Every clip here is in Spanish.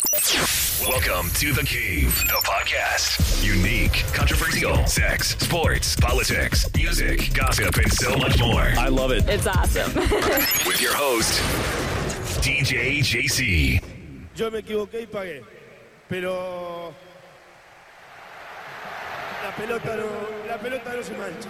Welcome to The Cave, the podcast. Unique, controversial, sex, sports, politics, music, gossip, and so much more. I love it. It's awesome. With your host, DJ JC. Yo me equivoqué y pagué. Pero la pelota no, la pelota no se mancha.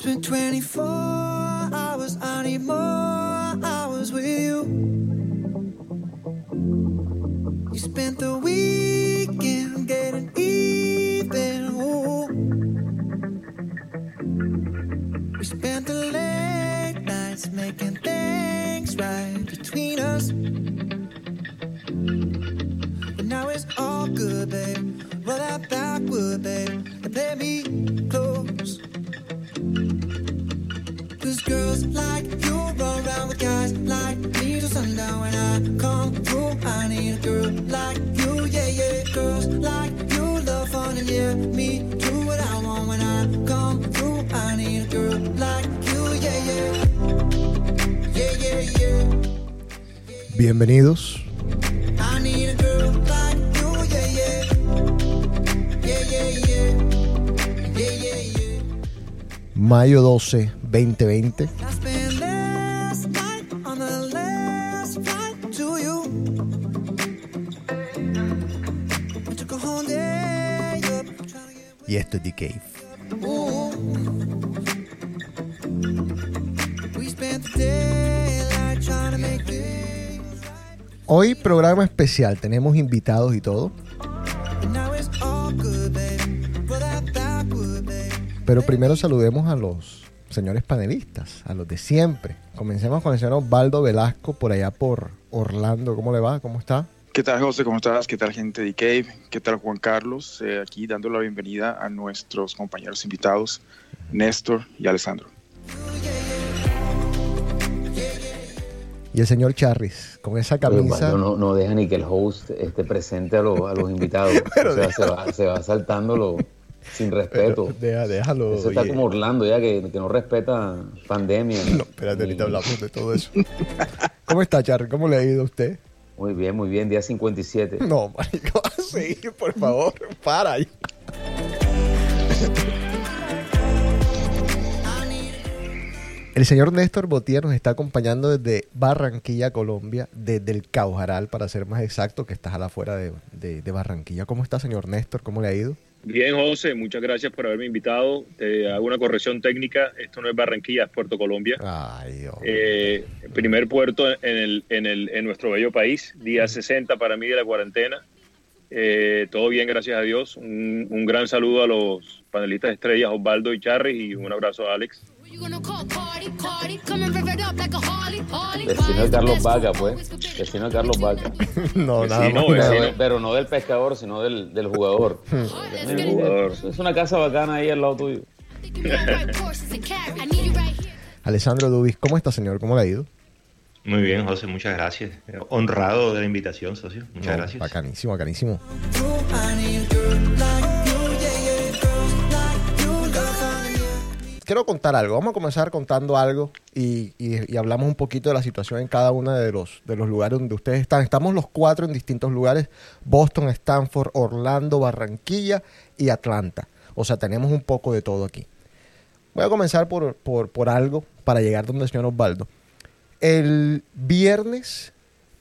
Spent 24 hours, I need more hours with you. You spent the weekend getting even. Ooh. We spent the late nights making things right between us. But now it's all good, babe. Roll that backward, babe, and play me close. Like you run around with guys like me till sundown when I come through. I need a girl like you, yeah, yeah. Girls like you love fun and yeah, me do what I want when I come through. I need a girl like you, yeah, yeah. Yeah, yeah, yeah. Bienvenidos. I need a girl like you, yeah, yeah. Yeah, yeah, yeah. Yeah, yeah, yeah. Mayo 12, 2020. The the to right. Hoy programa especial. Tenemos invitados y todo. Pero primero saludemos a los señores panelistas, a los de siempre. Comencemos con el señor Osvaldo Velasco por allá por Orlando. ¿Cómo le va? ¿Cómo está? ¿Qué tal, José? ¿Cómo estás? ¿Qué tal, gente de Cave? ¿Qué tal, Juan Carlos? Eh, aquí dando la bienvenida a nuestros compañeros invitados, Néstor y Alessandro. Y el señor Charris, con esa Pero, camisa. No, no deja ni que el host esté presente a, los- a los invitados. o sea, se va, se va saltándolo sin respeto. Deja- déjalo. Eso está oye. como Orlando ya, que, que no respeta pandemia. No, espérate, ahorita hablamos de todo eso. ¿Cómo está, Charris? ¿Cómo le ha ido a usted? Muy bien, muy bien, día 57. No, marico, a seguir, por favor. Para ahí. El señor Néstor Botier nos está acompañando desde Barranquilla, Colombia, desde el Caujaral, para ser más exacto, que estás a la afuera de, de- de Barranquilla. ¿Cómo está, señor Néstor? ¿Cómo le ha ido? Bien, José, muchas gracias por haberme invitado. Te hago una corrección técnica. Esto no es Barranquilla, es Puerto Colombia. Ay, Dios. Eh, primer puerto en, el, en, el, en nuestro bello país. Día 60 para mí de la cuarentena. Eh, todo bien, gracias a Dios. Un, un gran saludo a los panelistas estrellas Osvaldo y Charry y un abrazo a Alex. Vecino de Carlos Vaca, pues. Vecino de Carlos Vaca. no, nada vecino, más. vecino. Pero, pero no del pescador, sino del, del jugador. El jugador. Es una casa bacana ahí al lado tuyo. Alessandro Dubis, ¿cómo está, señor? ¿Cómo le ha ido? Muy bien, José, muchas gracias. Eh, Honrado de la invitación, socio. Muchas No, gracias. Bacanísimo, bacanísimo. Quiero contar algo. Vamos a comenzar contando algo y, hablamos un poquito de la situación en cada uno de los, de los lugares donde ustedes están. Estamos los cuatro en distintos lugares. Boston, Stanford, Orlando, Barranquilla y Atlanta. O sea, tenemos un poco de todo aquí. Voy a comenzar por, por, por algo para llegar donde el señor Osvaldo. El viernes,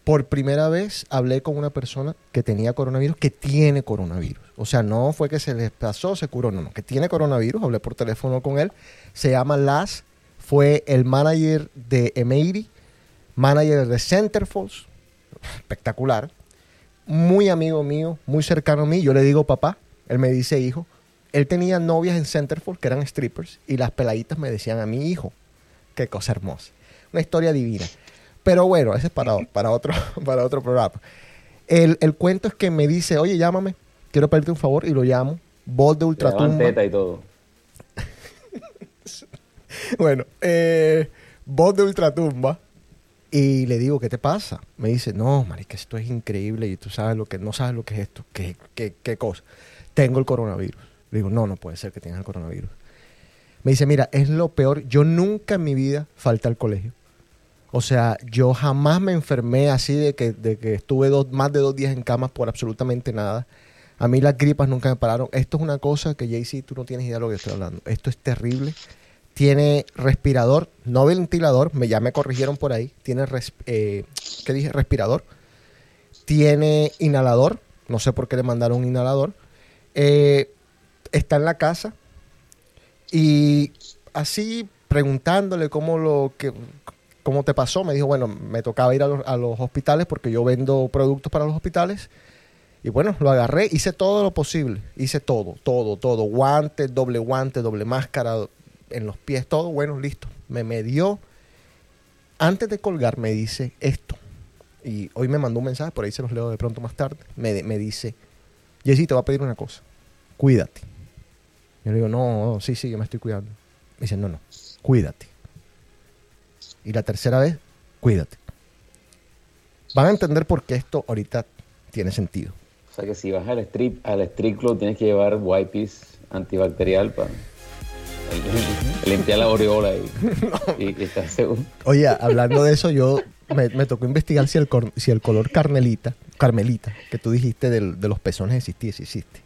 por primera vez, hablé con una persona que tenía coronavirus, que tiene coronavirus. O sea, no fue que se les pasó, se curó, no, no, que tiene coronavirus. Hablé por teléfono con él. Se llama Las, fue el manager de Emery, manager de Centerfolds, espectacular. Muy amigo mío, muy cercano a mí. Yo le digo papá, él me dice hijo. Él tenía novias en Centerfold que eran strippers y las peladitas me decían a mi hijo. Qué cosa hermosa. Una historia divina. Pero bueno, ese es para, para, otro, para otro programa. El, el cuento es que me dice, oye, llámame, quiero pedirte un favor y lo llamo. Voz de ultratumba. teta y todo. Bueno, eh, voz de ultratumba. Y le digo, ¿qué te pasa? Me dice, no, marica, esto es increíble y tú sabes lo que, no sabes lo que es esto. ¿Qué, qué, qué cosa? Tengo el coronavirus. Le digo, no, no puede ser que tengas el coronavirus. Me dice, mira, es lo peor. Yo nunca en mi vida falté al colegio. O sea, yo jamás me enfermé así de que, de que estuve dos, más de dos días en cama por absolutamente nada. A mí las gripas nunca me pararon. Esto es una cosa que, JC, tú no tienes idea de lo que estoy hablando. Esto es terrible. Tiene respirador, no ventilador, me, ya me corrigieron por ahí. Tiene, eh, ¿qué dije? Respirador. Tiene inhalador. No sé por qué le mandaron un inhalador. Eh, está en la casa. Y así preguntándole cómo lo que cómo te pasó, me dijo, bueno, me tocaba ir a los hospitales porque yo vendo productos para los hospitales. Y bueno, lo agarré, hice todo lo posible, hice todo, todo, todo, guantes, doble guante, doble máscara en los pies, todo, bueno, listo. Me medió. Antes de colgar me dice esto. Y hoy me mandó un mensaje, por ahí se los leo de pronto más tarde. Me, me dice, Jessy, te voy a pedir una cosa. Cuídate. Yo le digo, no, no, sí, sí, yo me estoy cuidando. Me dice, no, no, cuídate. Y la tercera vez, cuídate. Van a entender por qué esto ahorita tiene sentido. O sea que si vas al strip, al strip club tienes que llevar wipes antibacterial para limpiar la aureola y, y, y estar seguro. Oye, hablando de eso, yo me, me tocó investigar si el, cor- si el color carmelita, carmelita, que tú dijiste del- de los pezones existía, si existe.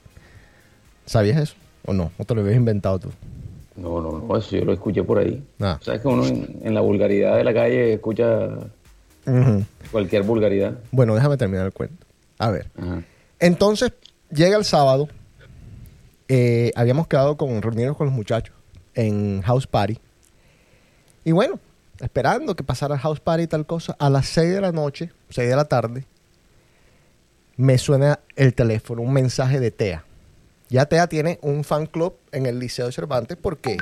¿Sabías eso? ¿O no? ¿O te lo habías inventado tú? No, no, no, eso yo lo escuché por ahí. Ah. Sabes que uno en, en la vulgaridad de la calle escucha cualquier vulgaridad. Bueno, déjame terminar el cuento. A ver. Ajá. Entonces, llega el sábado. eh, habíamos quedado con reunirnos con los muchachos en House Party. Y bueno, esperando que pasara el House Party y tal cosa, a las 6 de la noche, 6 de la tarde, me suena el teléfono, un mensaje de TEA. Ya TEA tiene un fan club en el Liceo de Cervantes porque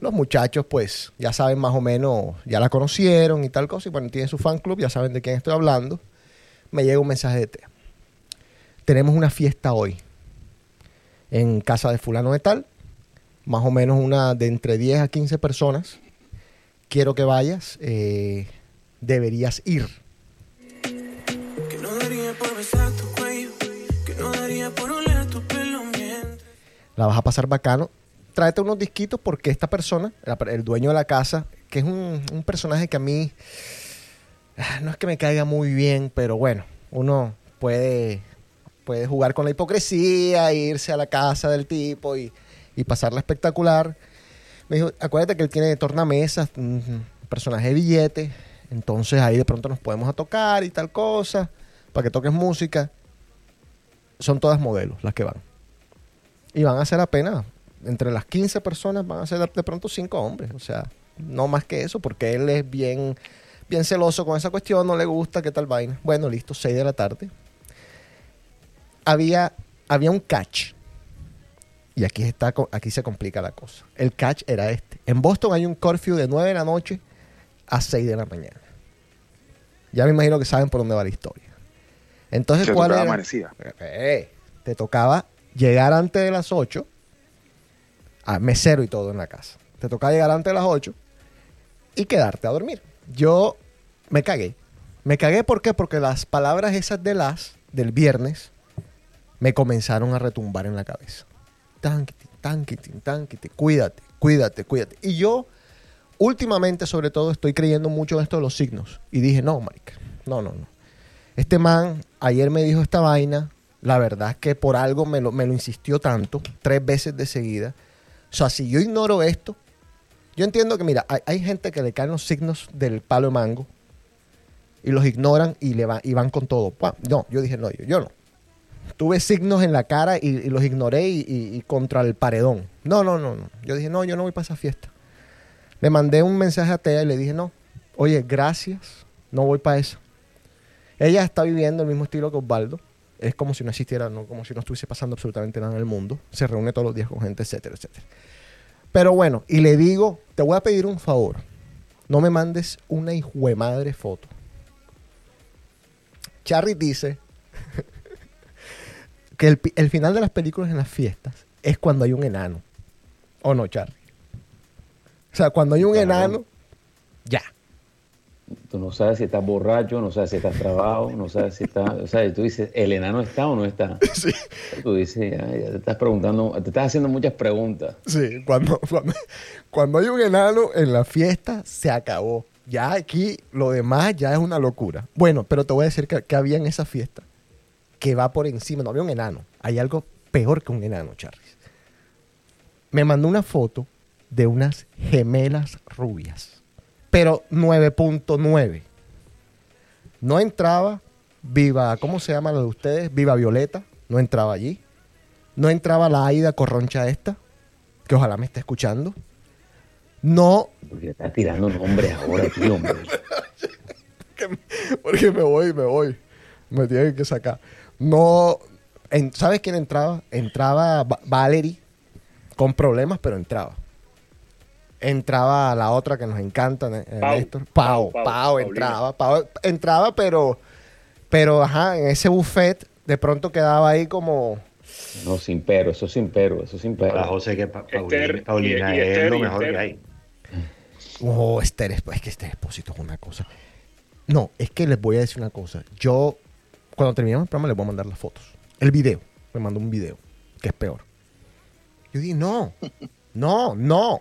los muchachos, pues, ya saben más o menos, ya la conocieron y tal cosa. Y bueno, tiene su fan club, ya saben de quién estoy hablando. Me llega un mensaje de TEA tenemos una fiesta hoy en casa de fulano de tal, más o menos una de entre 10 a 15 personas. Quiero que vayas, eh, deberías ir. Que no daría por besar tu cuello, que no daría por oler tu pelo mientras. La vas a pasar bacano. Tráete unos disquitos porque esta persona, el dueño de la casa, que es un, un personaje que a mí ah, no es que me caiga muy bien, pero bueno, uno puede, puede jugar con la hipocresía, irse a la casa del tipo y, pasarla espectacular. Me dijo, acuérdate que él tiene tornamesas, un personaje de billete, entonces ahí de pronto nos podemos a tocar y tal cosa, para que toques música. Son todas modelos las que van. Y van a ser apenas, entre las 15 personas van a ser de pronto 5 hombres. O sea, no más que eso, porque él es bien, bien celoso con esa cuestión, no le gusta, qué tal vaina. Bueno, listo, 6 de la tarde. Había, había un catch. Y aquí, está, aquí se complica la cosa. El catch era este. En Boston hay un curfew de 9 de la noche a 6 de la mañana. Ya me imagino que saben por dónde va la historia. Entonces, Se ¿cuál tocaba era? Eh, te tocaba llegar antes de las 8, a mesero y todo en la casa. Te tocaba llegar antes de las 8 y quedarte a dormir. Yo me cagué. Me cagué ¿por qué? Porque las palabras esas de las del viernes me comenzaron a retumbar en la cabeza. Tanquiti, tanquiti, tanquiti, cuídate, cuídate, cuídate. Y yo últimamente sobre todo estoy creyendo mucho en esto de los signos. Y dije, no, marica, no, no, no. Este man ayer me dijo esta vaina. La verdad es que por algo me lo, me lo insistió tanto, tres veces de seguida. O sea, si yo ignoro esto, yo entiendo que, mira, hay, hay gente que le caen los signos del palo de mango y los ignoran y, le va- y van con todo. No, yo dije, no, yo, yo no. Tuve signos en la cara y, los ignoré y, contra el paredón. No, no, no, no. Yo dije, no, yo no voy para esa fiesta. Le mandé un mensaje a Tea y le dije, no, oye, gracias, no voy para eso. Ella está viviendo el mismo estilo que Osvaldo. Es como si no existiera, no, como si no estuviese pasando absolutamente nada en el mundo. Se reúne todos los días con gente, etcétera, etcétera. Pero bueno, y le digo, te voy a pedir un favor. No me mandes una madre foto. Charry dice que el, el final de las películas en las fiestas es cuando hay un enano. ¿O no, Charry? O sea, cuando hay un Claro. enano, ya. tú no sabes si estás borracho, no sabes si estás trabado, no sabes si estás, o sea, tú dices, ¿el enano está o no está? Sí. Tú dices, ya, ya te estás preguntando, te estás haciendo muchas preguntas. Sí, cuando, cuando, cuando hay un enano en la fiesta, se acabó. Ya aquí lo demás ya es una locura. Bueno, pero te voy a decir que, que había en esa fiesta que va por encima. No había un enano. Hay algo peor que un enano, Charles. Me mandó una foto de unas gemelas rubias, pero 9.9. No entraba Viva, ¿cómo se llama la de ustedes? Viva Violeta. No entraba allí. No entraba la Aida Corroncha esta, que ojalá me esté escuchando. No, Porque estás tirando nombres ahora, tío, hombre. porque me voy, me voy. Me tienen que sacar. No, en- ¿sabes quién entraba? Entraba Va- Valerie, con problemas, pero entraba. Entraba la otra que nos encanta, eh, Pau. Néstor. Pau, Pau, Pau, Pau, entraba. Pau entraba, pero, pero, ajá, en ese buffet de pronto quedaba ahí como... No, sin pero, eso sin pero, eso sin pero. Para José, que Pa- Paulina, Esther, Paulina y- y es Esther, lo mejor que hay. Oh, Esther, es que Esther Expósito es una cosa. No, es que les voy a decir una cosa. Yo, cuando terminemos el programa, les voy a mandar las fotos. El video. Me mandó un video, que es peor. Yo dije, no, no, no.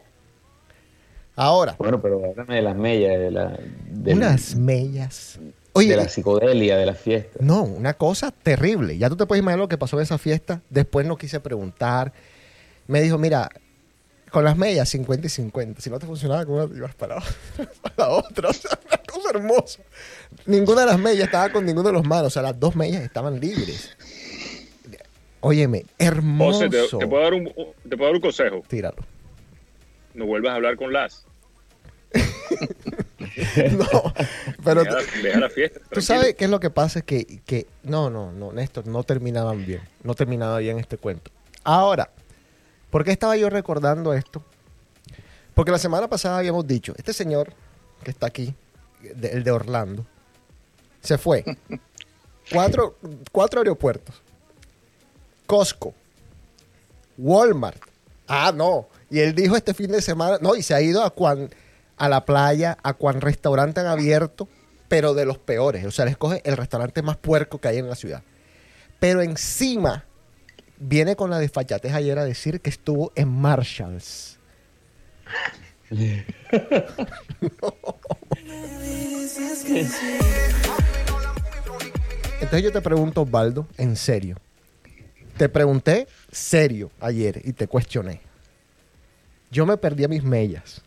Ahora, Bueno, pero háblame de las mellas, de la, unas mellas. Oye, de la psicodelia, de la fiesta. no, una cosa terrible. Ya tú te puedes imaginar lo que pasó en esa fiesta. Después no quise preguntar. Me dijo, mira, con las mellas 50 y 50. Si no te funcionaba te ibas para, para la otra. O sea, una cosa hermosa. Ninguna de las mellas estaba con ninguno de los manos. O sea, las dos mellas estaban libres. Óyeme, hermoso. José, te, te puedo dar un, te puedo dar un consejo. Tíralo. No vuelvas a hablar con las. No, pero deja, deja la fiesta. Tú tranquilo. sabes qué es lo que pasa, es que, que no, no, no, Néstor, no terminaban bien, no terminaba bien este cuento. Ahora, ¿por qué estaba yo recordando esto? Porque la semana pasada habíamos dicho, este señor que está aquí, de- el de Orlando, se fue. Cuatro, cuatro aeropuertos. Costco. Walmart. Ah, no. Y él dijo este fin de semana, no, y se ha ido a cuan, a la playa, a cuan restaurante han abierto, pero de los peores. O sea, le escoge el restaurante más puerco que hay en la ciudad. Pero encima viene con la desfachatez ayer a decir que estuvo en Marshalls. Entonces yo te pregunto, Osvaldo, en serio. Te pregunté serio ayer y te cuestioné. Yo me perdí a mis mellas.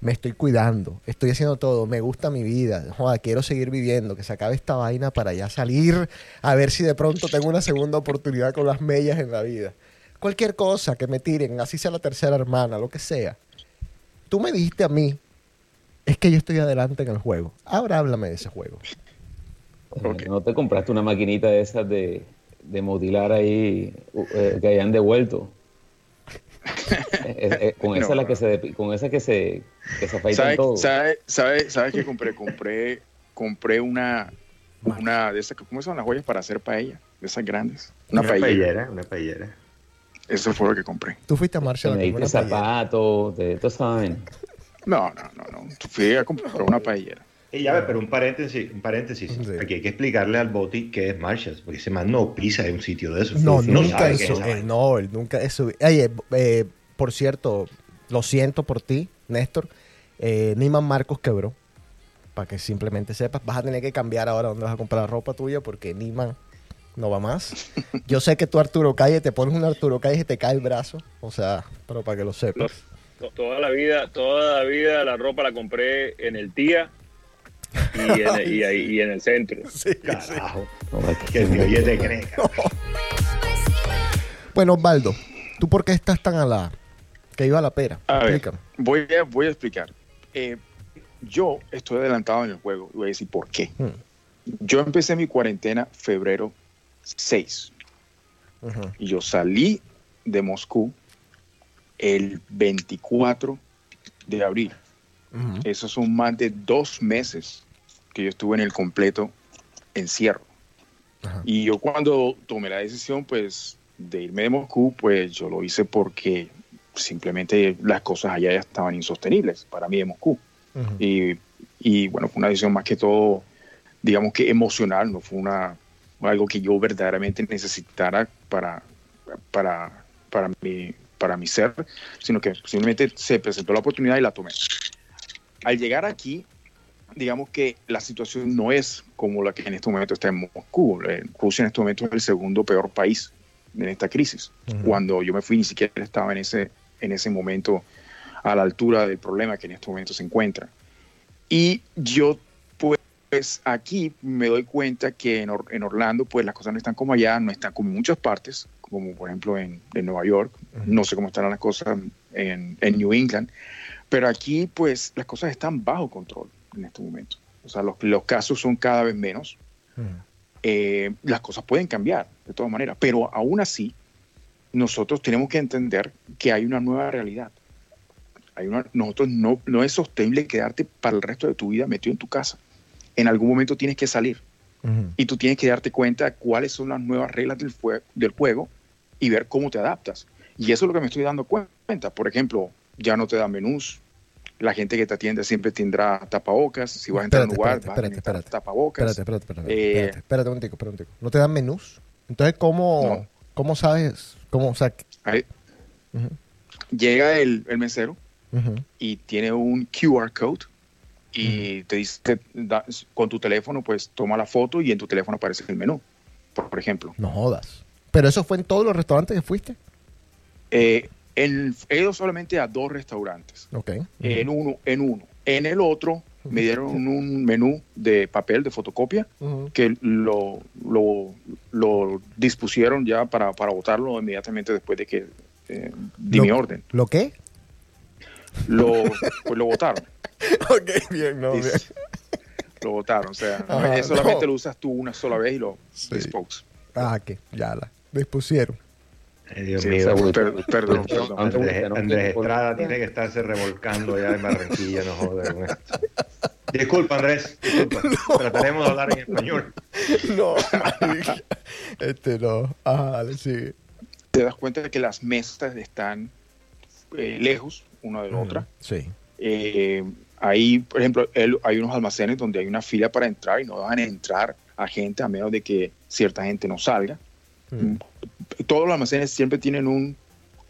Me estoy cuidando, estoy haciendo todo, me gusta mi vida, joda, quiero seguir viviendo, que se acabe esta vaina para ya salir a ver si de pronto tengo una segunda oportunidad con las mellas en la vida. Cualquier cosa que me tiren, así sea la tercera hermana, lo que sea. Tú me dijiste a mí, es que yo estoy adelante en el juego. Ahora háblame de ese juego. Ok. ¿No te compraste una maquinita de esas de, de motilar ahí eh, que hayan devuelto? Eh, eh, con esa No. la que se con esa que se que se afeitan ¿Sabes todo. sabe, sabe, sabe qué compré? Compré, compré una, una de esas, ¿cómo son las joyas para hacer paella? De esas grandes. Una, Una paella. paellera, una paellera. Eso fue lo que compré. Tú fuiste a Marshall me diste zapatos, de todo saben. No, no, no, no. Fui a comprar una paellera. Y ya ve, pero un paréntesis, un paréntesis. Sí. Aquí hay que explicarle al Boti que es Marshalls, porque ese man no pisa en un sitio de eso. No, nunca sabe qué es eso. esa eh, no, él nunca eso. Oye, eh, por cierto, lo siento por ti, Néstor. Eh, Niman Marcos quebró. Para que simplemente sepas. Vas a tener que cambiar ahora dónde vas a comprar ropa tuya porque Niman no va más. Yo sé que tú, Arturo Calle, te pones un Arturo Calle y te cae el brazo. O sea, pero para que lo sepas. To- Toda la vida, toda la vida la ropa la compré en el tía y en el, y ahí- y en el centro. Sí, sí. Carajo. No, es Que te cree. Bueno, Osvaldo, ¿tú por qué estás tan a la... que iba a la pera? A ver, Explícame. voy a, voy a explicar. Eh, yo estoy adelantado en el juego y voy a decir por qué. Hmm. Yo empecé mi cuarentena febrero 6 Ujú. y yo salí de Moscú el 24 de abril. Ujú. Esos son más de dos meses que yo estuve en el completo encierro. Y yo cuando tomé la decisión, pues, de irme de Moscú, pues yo lo hice porque simplemente las cosas allá ya estaban insostenibles para mí de Moscú. y, y, bueno, fue una decisión más que todo, digamos que emocional, no fue una algo que yo verdaderamente necesitara para, para, para, mi, para mi ser, sino que simplemente se presentó la oportunidad y la tomé. Al llegar aquí, digamos que la situación no es como la que en este momento está en Moscú. Eh, Rusia en este momento es el segundo peor país en esta crisis. Cuando yo me fui ni siquiera estaba en ese, en ese momento a la altura del problema que en este momento se encuentra. Y yo pues aquí me doy cuenta que en, Orlando pues las cosas no están como allá, no están como en muchas partes, como por ejemplo en, Nueva York, no sé cómo estarán las cosas en, New England, pero aquí pues las cosas están bajo control en este momento. O sea, los, los casos son cada vez menos. Eh, las cosas pueden cambiar de todas maneras, pero aún así nosotros tenemos que entender que hay una nueva realidad. Hay una, nosotros no, no es sostenible quedarte para el resto de tu vida metido en tu casa. En algún momento tienes que salir y tú tienes que darte cuenta de cuáles son las nuevas reglas del, del juego y ver cómo te adaptas. Y eso es lo que me estoy dando cuenta. Por ejemplo, ya no te dan menús, la gente que te atiende siempre tendrá tapabocas. Si vas a entrar a un lugar, espérate, vas a tapabocas. Espérate, espérate, espérate. Eh, espérate, un tico, espérate un tico. ¿No te dan menús? Entonces, ¿cómo, ¿cómo sabes? ¿Cómo, o sea, Llega el, el mesero y tiene un QR code y te dice, con tu teléfono, pues toma la foto y en tu teléfono aparece el menú, por, ejemplo. No jodas. ¿Pero eso fue en todos los restaurantes que fuiste? Eh, he ido solamente a dos restaurantes. Ok. En uno, en uno. En el otro me dieron un menú de papel de fotocopia que lo, lo, dispusieron ya para, para votarlo inmediatamente después de que eh, di mi orden. ¿Lo qué? Lo, pues lo votaron. ok, bien, no, bien. Lo votaron, o sea, solamente lo usas tú una sola vez y lo sí. Ah, que ya la dispusieron. Dios mío, perdón, perdón, Andrés, Estrada tiene que estarse revolcando ya en Barranquilla, no joder con esto. Disculpa, Andrés, disculpa. Trataremos de hablar en español. No, este no. Ah, dale, sigue. Te das cuenta de que las mesas están eh, lejos una de la otra. Sí. Eh, Ahí, por ejemplo, hay unos almacenes donde hay una fila para entrar y no van a entrar a gente a menos de que cierta gente no salga. Mm. Todos los almacenes siempre tienen un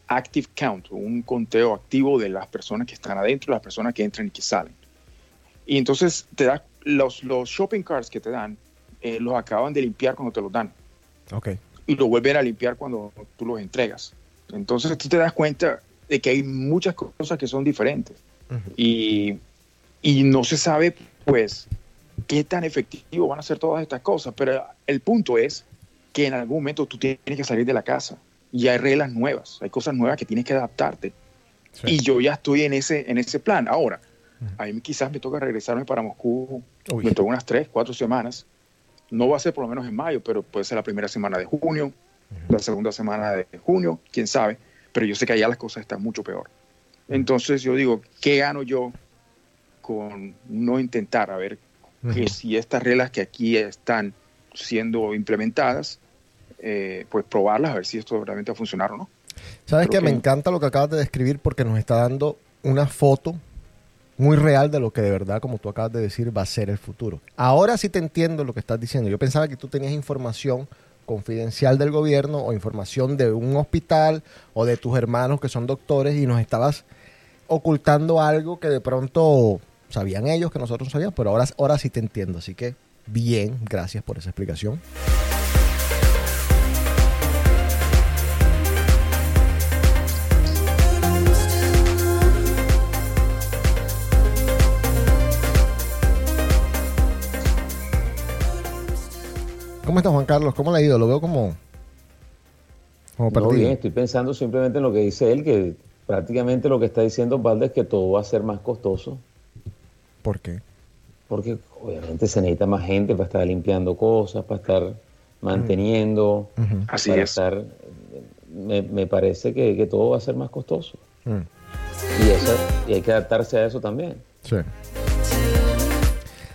active count, un conteo activo de las personas que están adentro, las personas que entran y que salen. Y entonces te da los, los shopping carts que te dan, eh, los acaban de limpiar cuando te los dan. Okay. Y lo vuelven a limpiar cuando tú los entregas. Entonces tú te das cuenta de que hay muchas cosas que son diferentes. Y y no se sabe, pues, qué tan efectivo van a ser todas estas cosas, pero el punto es que en algún momento tú tienes que salir de la casa y hay reglas nuevas, hay cosas nuevas que tienes que adaptarte. Y yo ya estoy en ese, en ese plan. Ahora, a mí quizás me toca regresarme para Moscú dentro de unas tres, cuatro semanas. No va a ser por lo menos en mayo, pero puede ser la primera semana de junio, la segunda semana de junio, quién sabe. Pero yo sé que allá las cosas están mucho peor. Entonces yo digo, ¿qué gano yo con no intentar a ver que si estas reglas que aquí están siendo implementadas, eh, pues probarlas a ver si esto realmente va a funcionar o no. Sabes que, me encanta lo que acabas de describir porque nos está dando una foto muy real de lo que de verdad, como tú acabas de decir, va a ser el futuro. Ahora sí te entiendo lo que estás diciendo. Yo pensaba que tú tenías información confidencial del gobierno o información de un hospital o de tus hermanos que son doctores y nos estabas ocultando algo que de pronto sabían ellos que nosotros no sabíamos, pero ahora, ahora sí te entiendo. Así que bien, gracias por esa explicación. ¿Cómo está Juan Carlos? ¿Cómo le ha ido? Lo veo como, como perdido. bien, estoy pensando simplemente en lo que dice él, que prácticamente lo que está diciendo Valde es que todo va a ser más costoso ¿Por qué? Porque obviamente se necesita más gente para estar limpiando cosas, para estar manteniendo, Así es. estar... Me, parece que, todo va a ser más costoso. Y, eso, y hay que adaptarse a eso también. Sí.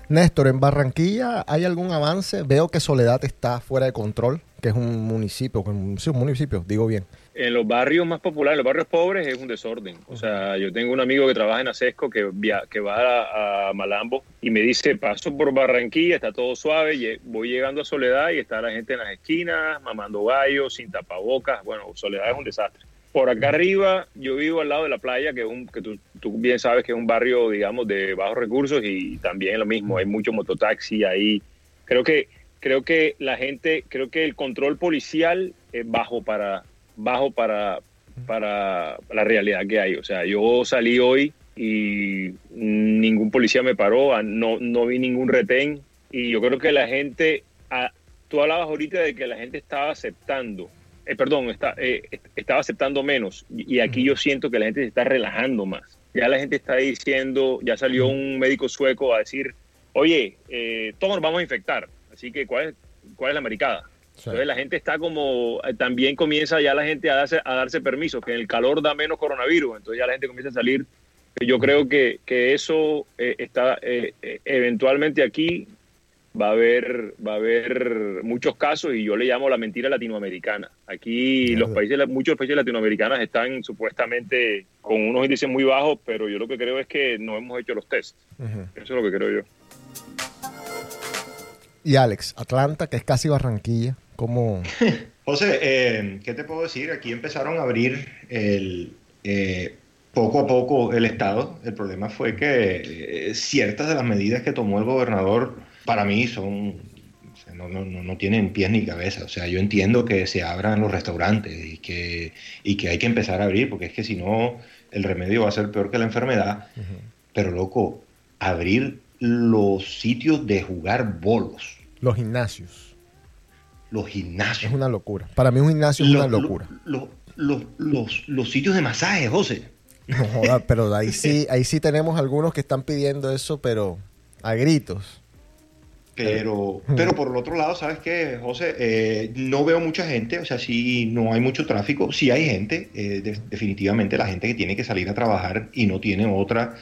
Néstor, ¿en Barranquilla hay algún avance? Veo que Soledad está fuera de control, que es un municipio, sí, un municipio, digo bien, en los barrios más populares, en los barrios pobres, es un desorden. O sea, yo tengo un amigo que trabaja en Acesco que, que va a, Malambo y me dice, paso por Barranquilla, está todo suave, voy llegando a Soledad y está la gente en las esquinas, mamando gallos, sin tapabocas. Bueno, Soledad es un desastre. Por acá arriba, yo vivo al lado de la playa, que, es un, que tú, bien sabes que es un barrio, digamos, de bajos recursos y también lo mismo, hay mucho mototaxi ahí. Creo que, creo que la gente, creo que el control policial es bajo para bajo para, para la realidad que hay. O sea, yo salí hoy y ningún policía me paró, no, no vi ningún retén y yo creo que la gente, tú hablabas ahorita de que la gente estaba aceptando, eh, perdón, está, eh, estaba aceptando menos y aquí yo siento que la gente se está relajando más. Ya la gente está diciendo, ya salió un médico sueco a decir, oye, eh, todos nos vamos a infectar, así que ¿cuál es, cuál es la maricada? Entonces la gente está como, eh, también comienza ya la gente a darse, a darse permiso, que en el calor da menos coronavirus, entonces ya la gente comienza a salir. Yo creo que, que eso eh, está, eh, eventualmente aquí va a haber va a haber muchos casos y yo le llamo la mentira latinoamericana. Aquí los países muchos países latinoamericanos están supuestamente con unos índices muy bajos, pero yo lo que creo es que no hemos hecho los tests. Eso es lo que creo yo. Y Alex, Atlanta, que es casi Barranquilla, ¿cómo...? José, eh, ¿qué te puedo decir? Aquí empezaron a abrir el, eh, poco a poco el Estado. El problema fue que eh, ciertas de las medidas que tomó el gobernador, para mí, son no, no, no, tienen pies ni cabeza. O sea, yo entiendo que se abran los restaurantes y que, y que hay que empezar a abrir, porque es que si no, el remedio va a ser peor que la enfermedad. Pero, loco, abrir los sitios de jugar bolos. Los gimnasios. Los gimnasios. Es una locura. Para mí un gimnasio es una locura. los, sitios de masaje, José. No joda, pero ahí sí, ahí sí tenemos algunos que están pidiendo eso, pero a gritos. Pero, pero por el otro lado, ¿sabes qué, José? Eh, no veo mucha gente, o sea, sí no hay mucho tráfico, sí hay gente, eh, definitivamente la gente que tiene que salir a trabajar y no tiene otra,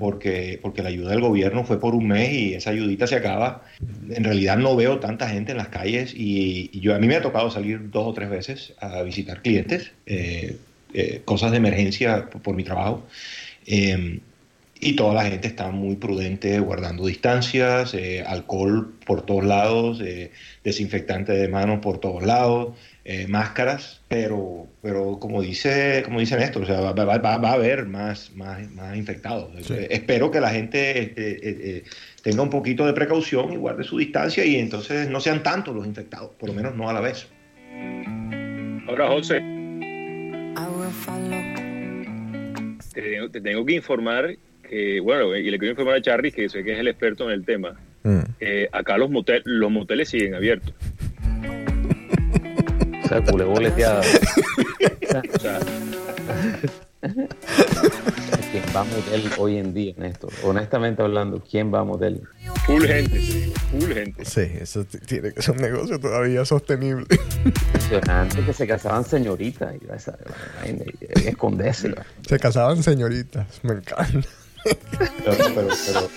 porque, porque la ayuda del gobierno fue por un mes y esa ayudita se acaba. En realidad no veo tanta gente en las calles y, yo a mí me ha tocado salir dos o tres veces a visitar clientes, eh, cosas de emergencia por, por mi trabajo. Y toda la gente está muy prudente guardando distancias, eh, alcohol por todos lados, eh, desinfectante de manos por todos lados, eh, máscaras, pero, pero como dice, como dice Néstor, o sea, va, a haber más, más, más infectados. espero que la gente tenga un poquito de precaución y guarde su distancia y entonces no sean tantos los infectados, por lo menos no a la vez. Ahora, José. te tengo que informar bueno, y le quiero informar a Charlie, que sé que es el experto en el tema, mm. acá los, motel, los moteles siguen abiertos. o sea, culé boleteada. o sea, ¿Quién va a motel hoy en día, Néstor? Honestamente hablando, ¿quién va a motel? Full gente, full gente. Sí, eso tiene que ser un negocio todavía sostenible. Antes que se casaban señoritas y, esa, y esconderse. Se casaban señoritas, me encanta. Pero,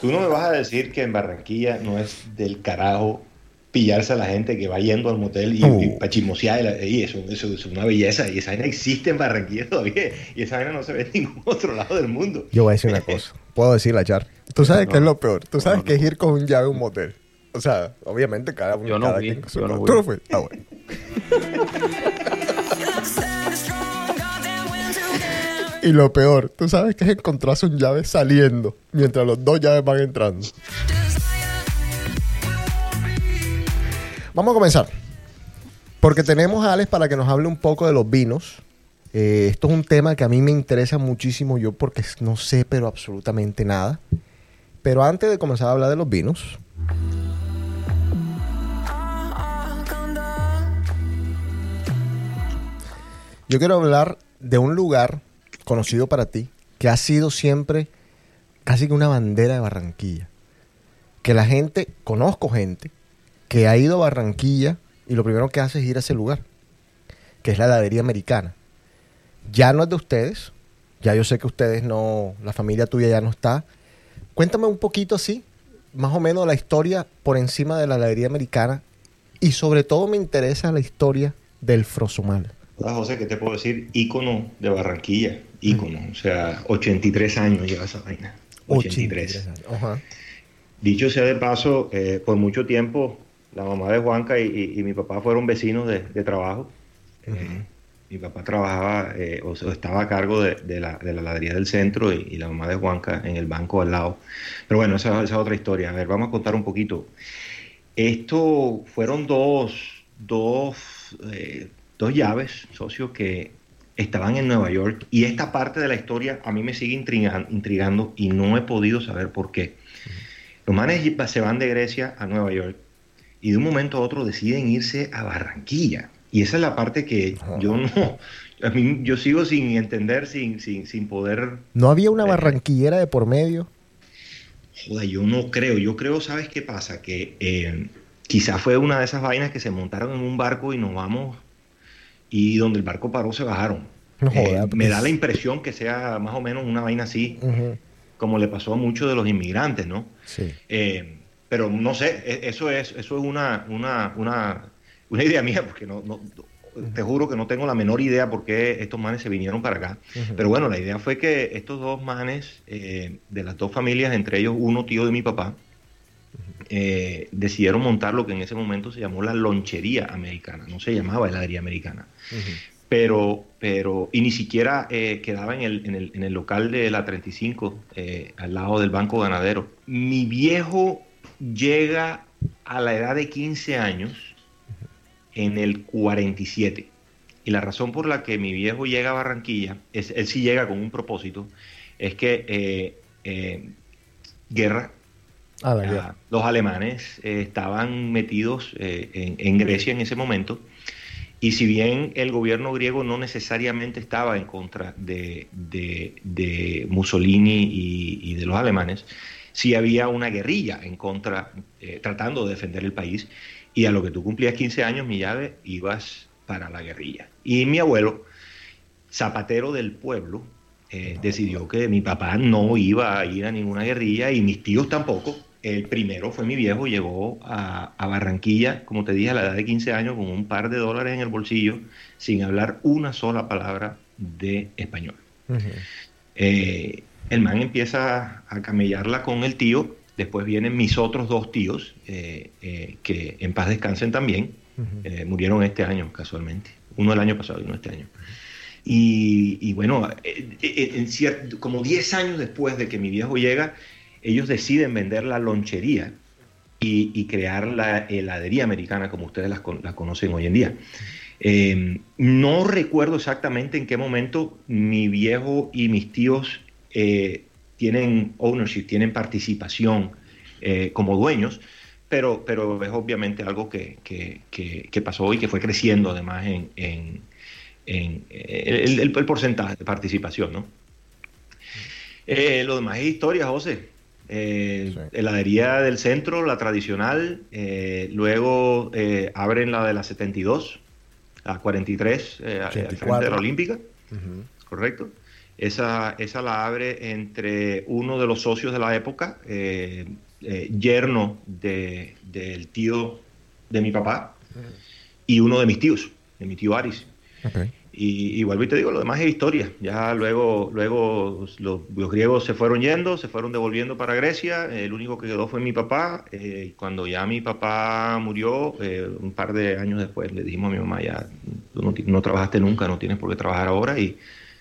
tú no me vas a decir que en Barranquilla no es del carajo pillarse a la gente que va yendo al motel y, uh. para chismosear y eso, es una belleza y esa vaina existe en Barranquilla todavía y esa vaina no se ve en ningún otro lado del mundo. Yo voy a decir una cosa, puedo decirla, Char. Tú sabes que es lo peor, tú sabes que es ir con un llave a un motel. O sea, obviamente cada uno yo no cada quien yo no ¿Tú no fuiste? Ah, bueno. Y lo peor, tú sabes que es encontrarse un llave saliendo mientras los dos llaves van entrando. Vamos a comenzar. Porque tenemos a Alex para que nos hable un poco de los vinos. Eh, esto es un tema que a mí me interesa muchísimo yo porque no sé pero absolutamente nada. Pero antes de comenzar a hablar de los vinos, yo quiero hablar de un lugar conocido para ti, que ha sido siempre casi que una bandera de Barranquilla. Que la gente, conozco gente que ha ido a Barranquilla y lo primero que hace es ir a ese lugar, que es la heladería americana. Ya no es de ustedes, ya yo sé que ustedes no, la familia tuya ya no está. Cuéntame un poquito así, más o menos la historia por encima de la heladería americana y sobre todo me interesa la historia del Frosomal. Hola José, ¿qué te puedo decir? Ícono de Barranquilla, ícono. O sea, 83 años lleva esa vaina. 83. Dicho sea de paso, eh, por mucho tiempo la mamá de Juanca y, mi papá fueron vecinos de, trabajo. Eh, mi papá trabajaba eh, o, estaba a cargo de, la, de ladería del centro y, la mamá de Juanca en el banco al lado. Pero bueno, esa, es otra historia. A ver, vamos a contar un poquito. Esto fueron dos, dos, dos llaves, socios, que estaban en Nueva York y esta parte de la historia a mí me sigue intrigando y no he podido saber por qué. Los manes se van de Grecia a Nueva York y de un momento a otro deciden irse a Barranquilla. Y esa es la parte que yo no, a mí, yo sigo sin entender, sin, sin, sin poder... ¿No había una barranquillera de por medio? Joder, yo no creo. Yo creo, ¿sabes qué pasa? Que eh, quizás fue una de esas vainas que se montaron en un barco y nos vamos y donde el barco paró se bajaron. Eh, me da pues. la impresión que sea más o menos una vaina así como le pasó a muchos de los inmigrantes, ¿no? Sí. Eh, pero no sé, e, eso es, eso es una, una, una, una idea mía, porque no, no, te juro que no tengo la menor idea por qué estos manes se vinieron para acá. Pero bueno, la idea fue que estos dos manes eh, de las dos familias, entre ellos uno tío de mi papá, eh, decidieron montar lo que en ese momento se llamó la lonchería americana, no se llamaba heladería americana pero, pero y ni siquiera eh, quedaba en el, en, el, en el, local de la 35, eh, al lado del Banco Ganadero. Mi viejo llega a la edad de 15 años en el 47. Y la razón por la que mi viejo llega a Barranquilla, es, él sí llega con un propósito, es que eh, guerra, ah, ah, los alemanes estaban metidos en, en Grecia en ese momento y si bien el gobierno griego no necesariamente estaba en contra de, Mussolini y, de los alemanes, sí había una guerrilla en contra, eh, tratando de defender el país. Y a lo que tú cumplías 15 años, mi llave, ibas para la guerrilla. Y mi abuelo, zapatero del pueblo, eh, decidió que mi papá no iba a ir a ninguna guerrilla y mis tíos tampoco, el primero fue mi viejo, llegó a, Barranquilla, como te dije, a la edad de 15 años, con un par de dólares en el bolsillo, sin hablar una sola palabra de español. Eh, el man empieza a camellarla con el tío, después vienen mis otros dos tíos, eh, eh, que en paz descansen también, murieron este año casualmente, uno el año pasado y uno este año. Y, bueno, en cierto, como 10 años después de que mi viejo llega, ellos deciden vender la lonchería y, crear la heladería americana como ustedes la, conocen hoy en día. Em, no recuerdo exactamente en qué momento mi viejo y mis tíos eh, tienen ownership, tienen participación eh, como dueños, pero, pero es obviamente algo que, pasó y que fue creciendo además en, el, porcentaje de participación. ¿no? Eh, lo demás es historia, José. Eh, heladería del centro, la tradicional, eh, luego eh, abren la de la 72, la 43, al frente de la Olímpica, correcto. Esa, esa la abre entre uno de los socios de la época, yerno del tío de mi papá, y uno de mis tíos, de mi tío Aris. Y, vuelvo y te digo, lo demás es historia. Ya luego, luego los, griegos se fueron yendo, se fueron devolviendo para Grecia. El único que quedó fue mi papá. Eh, cuando ya mi papá murió, eh, un par de años después, le dijimos a mi mamá, ya tú no, trabajaste nunca, no tienes por qué trabajar ahora. Y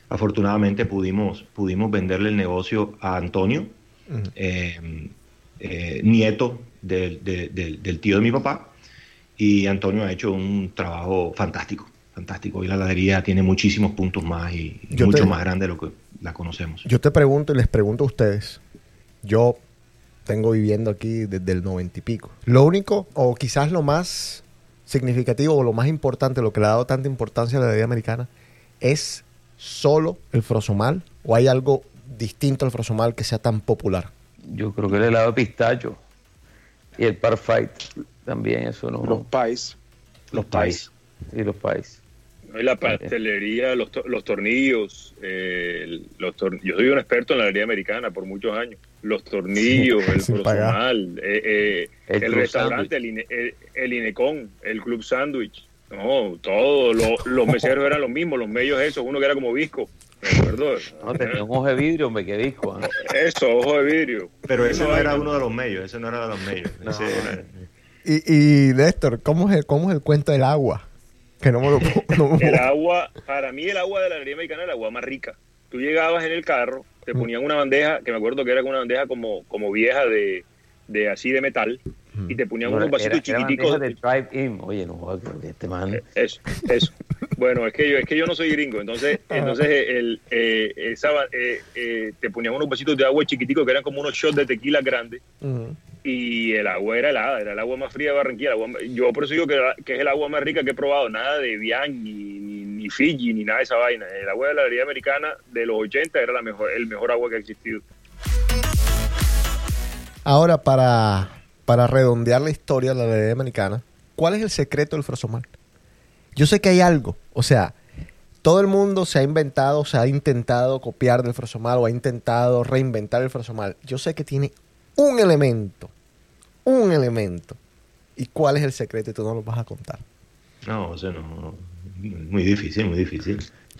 afortunadamente pudimos, pudimos venderle el negocio a Antonio, eh, nieto del, del tío de mi papá. Y Antonio ha hecho un trabajo fantástico fantástico. Y la heladería tiene muchísimos puntos más y, mucho más grande de lo que la conocemos. Yo te pregunto y les pregunto a ustedes. Yo tengo viviendo aquí desde el noventa y pico. Lo único, o quizás lo más significativo o lo más importante, lo que le ha dado tanta importancia a la heladería americana, es solo el frosomal o hay algo distinto al frosomal que sea tan popular. Yo creo que el helado de pistacho y el parfait también, eso no. Los pais. Los pais. Y los pais la pastelería, los, los tornillos, eh, los yo soy un experto en la heladería americana por muchos años. Los tornillos, el personal, eh, eh, el, restaurante, el, el, Inecon, el Club Sandwich. No, todos los meseros eran los mismos, los medios esos, uno que era como visco. Me acuerdo. No, tenía un ojo de vidrio, me quedé visco. ¿eh? Eso, ojo de vidrio. Pero ese no era uno de los medios, ese no era de los medios. Y, y Néstor, ¿cómo es, el, ¿cómo es el cuento del agua? Que no me lo, El agua, para mí el agua de la galería americana era el agua más rica. Tú llegabas en el carro, te ponían una bandeja, que me acuerdo que era una bandeja como, como vieja de, de así de metal, y te ponían unos vasitos chiquiticos. de drive-in. Oye, no, este man. Eh, eso, eso. bueno, es que yo, es que yo no soy gringo, entonces, entonces el, eh, esa, eh, eh, te ponían unos vasitos de agua chiquiticos que eran como unos shots de tequila grandes. Y el agua era helada, era el agua más fría de Barranquilla. yo por eso digo que, que, es el agua más rica que he probado. Nada de Bian, ni, ni, ni, Fiji, ni nada de esa vaina. El agua de la herida americana de los 80 era la mejor, el mejor agua que ha existido. Ahora, para para redondear la historia de la ley americana, ¿cuál es el secreto del frosomar? Yo sé que hay algo, o sea, todo el mundo se ha inventado, se ha intentado copiar del frosomar o ha intentado reinventar el frosomar. Yo sé que tiene un elemento, un elemento. ¿Y cuál es el secreto? Y tú no lo vas a contar. No, o sea, no. Muy difícil, muy difícil.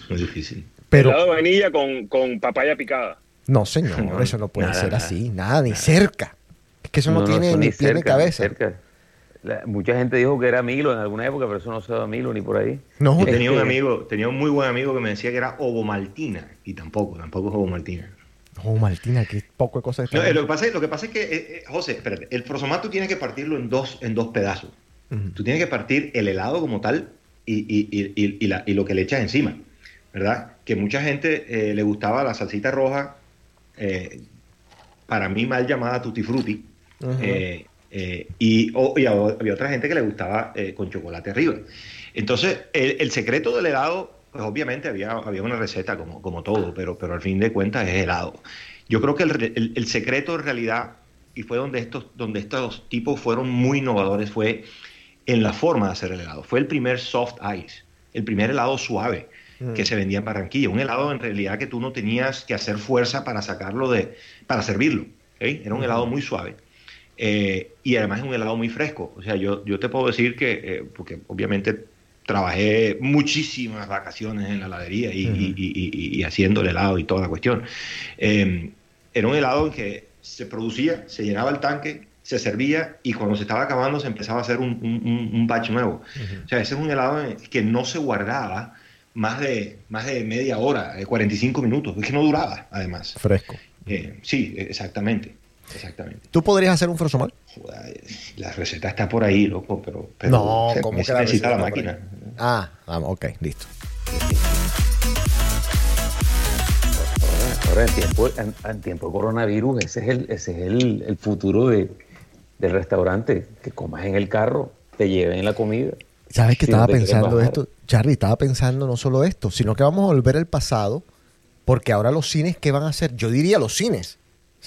Muy difícil. Pero, Helado de vainilla con, con papaya picada. No, señor, eso no puede ser así, nada, ni cerca. Es que eso no, tiene ni pie ni cabeza. mucha gente dijo que era Milo en alguna época, pero eso no se da Milo ni por ahí. No, tenía un amigo, tenía un muy buen amigo que me decía que era ovomaltina y tampoco, tampoco es ovomaltina. Ovomaltina, qué poco de cosas. No, lo, que pasa, lo que pasa es que, eh, eh, José, espérate, el prosomato tienes que partirlo en dos, en dos pedazos. Tú tienes que partir el helado como tal y, y, y, y, la, y lo que le echas encima, ¿verdad? Que mucha gente eh, le gustaba la salsita roja, para mí mal llamada tutti frutti, eh, eh, y, había otra gente que le gustaba eh, con chocolate arriba. Entonces, el, secreto del helado, pues obviamente había, había una receta como, como todo, pero, pero al fin de cuentas es helado. Yo creo que el, secreto en realidad, y fue donde estos, donde estos tipos fueron muy innovadores, fue en la forma de hacer el helado. Fue el primer soft ice, el primer helado suave que mm. se vendía en Barranquilla. Un helado en realidad que tú no tenías que hacer fuerza para sacarlo de, para servirlo. Era un helado muy suave. Eh, y además es un helado muy fresco. O sea, yo, yo te puedo decir que, eh, porque obviamente trabajé muchísimas vacaciones en la heladería y, haciendo el helado y toda la cuestión. Em, era un helado en que se producía, se llenaba el tanque, se servía y cuando se estaba acabando se empezaba a hacer un, un, batch nuevo. O sea, ese es un helado que no se guardaba más de, más de media hora, de 45 minutos, es que no duraba además. Fresco. Eh, sí, exactamente. Exactamente. ¿Tú podrías hacer un frosomal? La receta está por ahí, loco, pero, no, ¿cómo que necesita la máquina. Ah, vamos, ok, listo. Ahora, en tiempo, en, tiempo de coronavirus, ese es el, ese es el, el futuro de, del restaurante, que comas en el carro, te lleven la comida. ¿Sabes que estaba pensando esto? Charlie, estaba pensando no solo esto, sino que vamos a volver al pasado, porque ahora los cines, ¿qué van a hacer? Yo diría los cines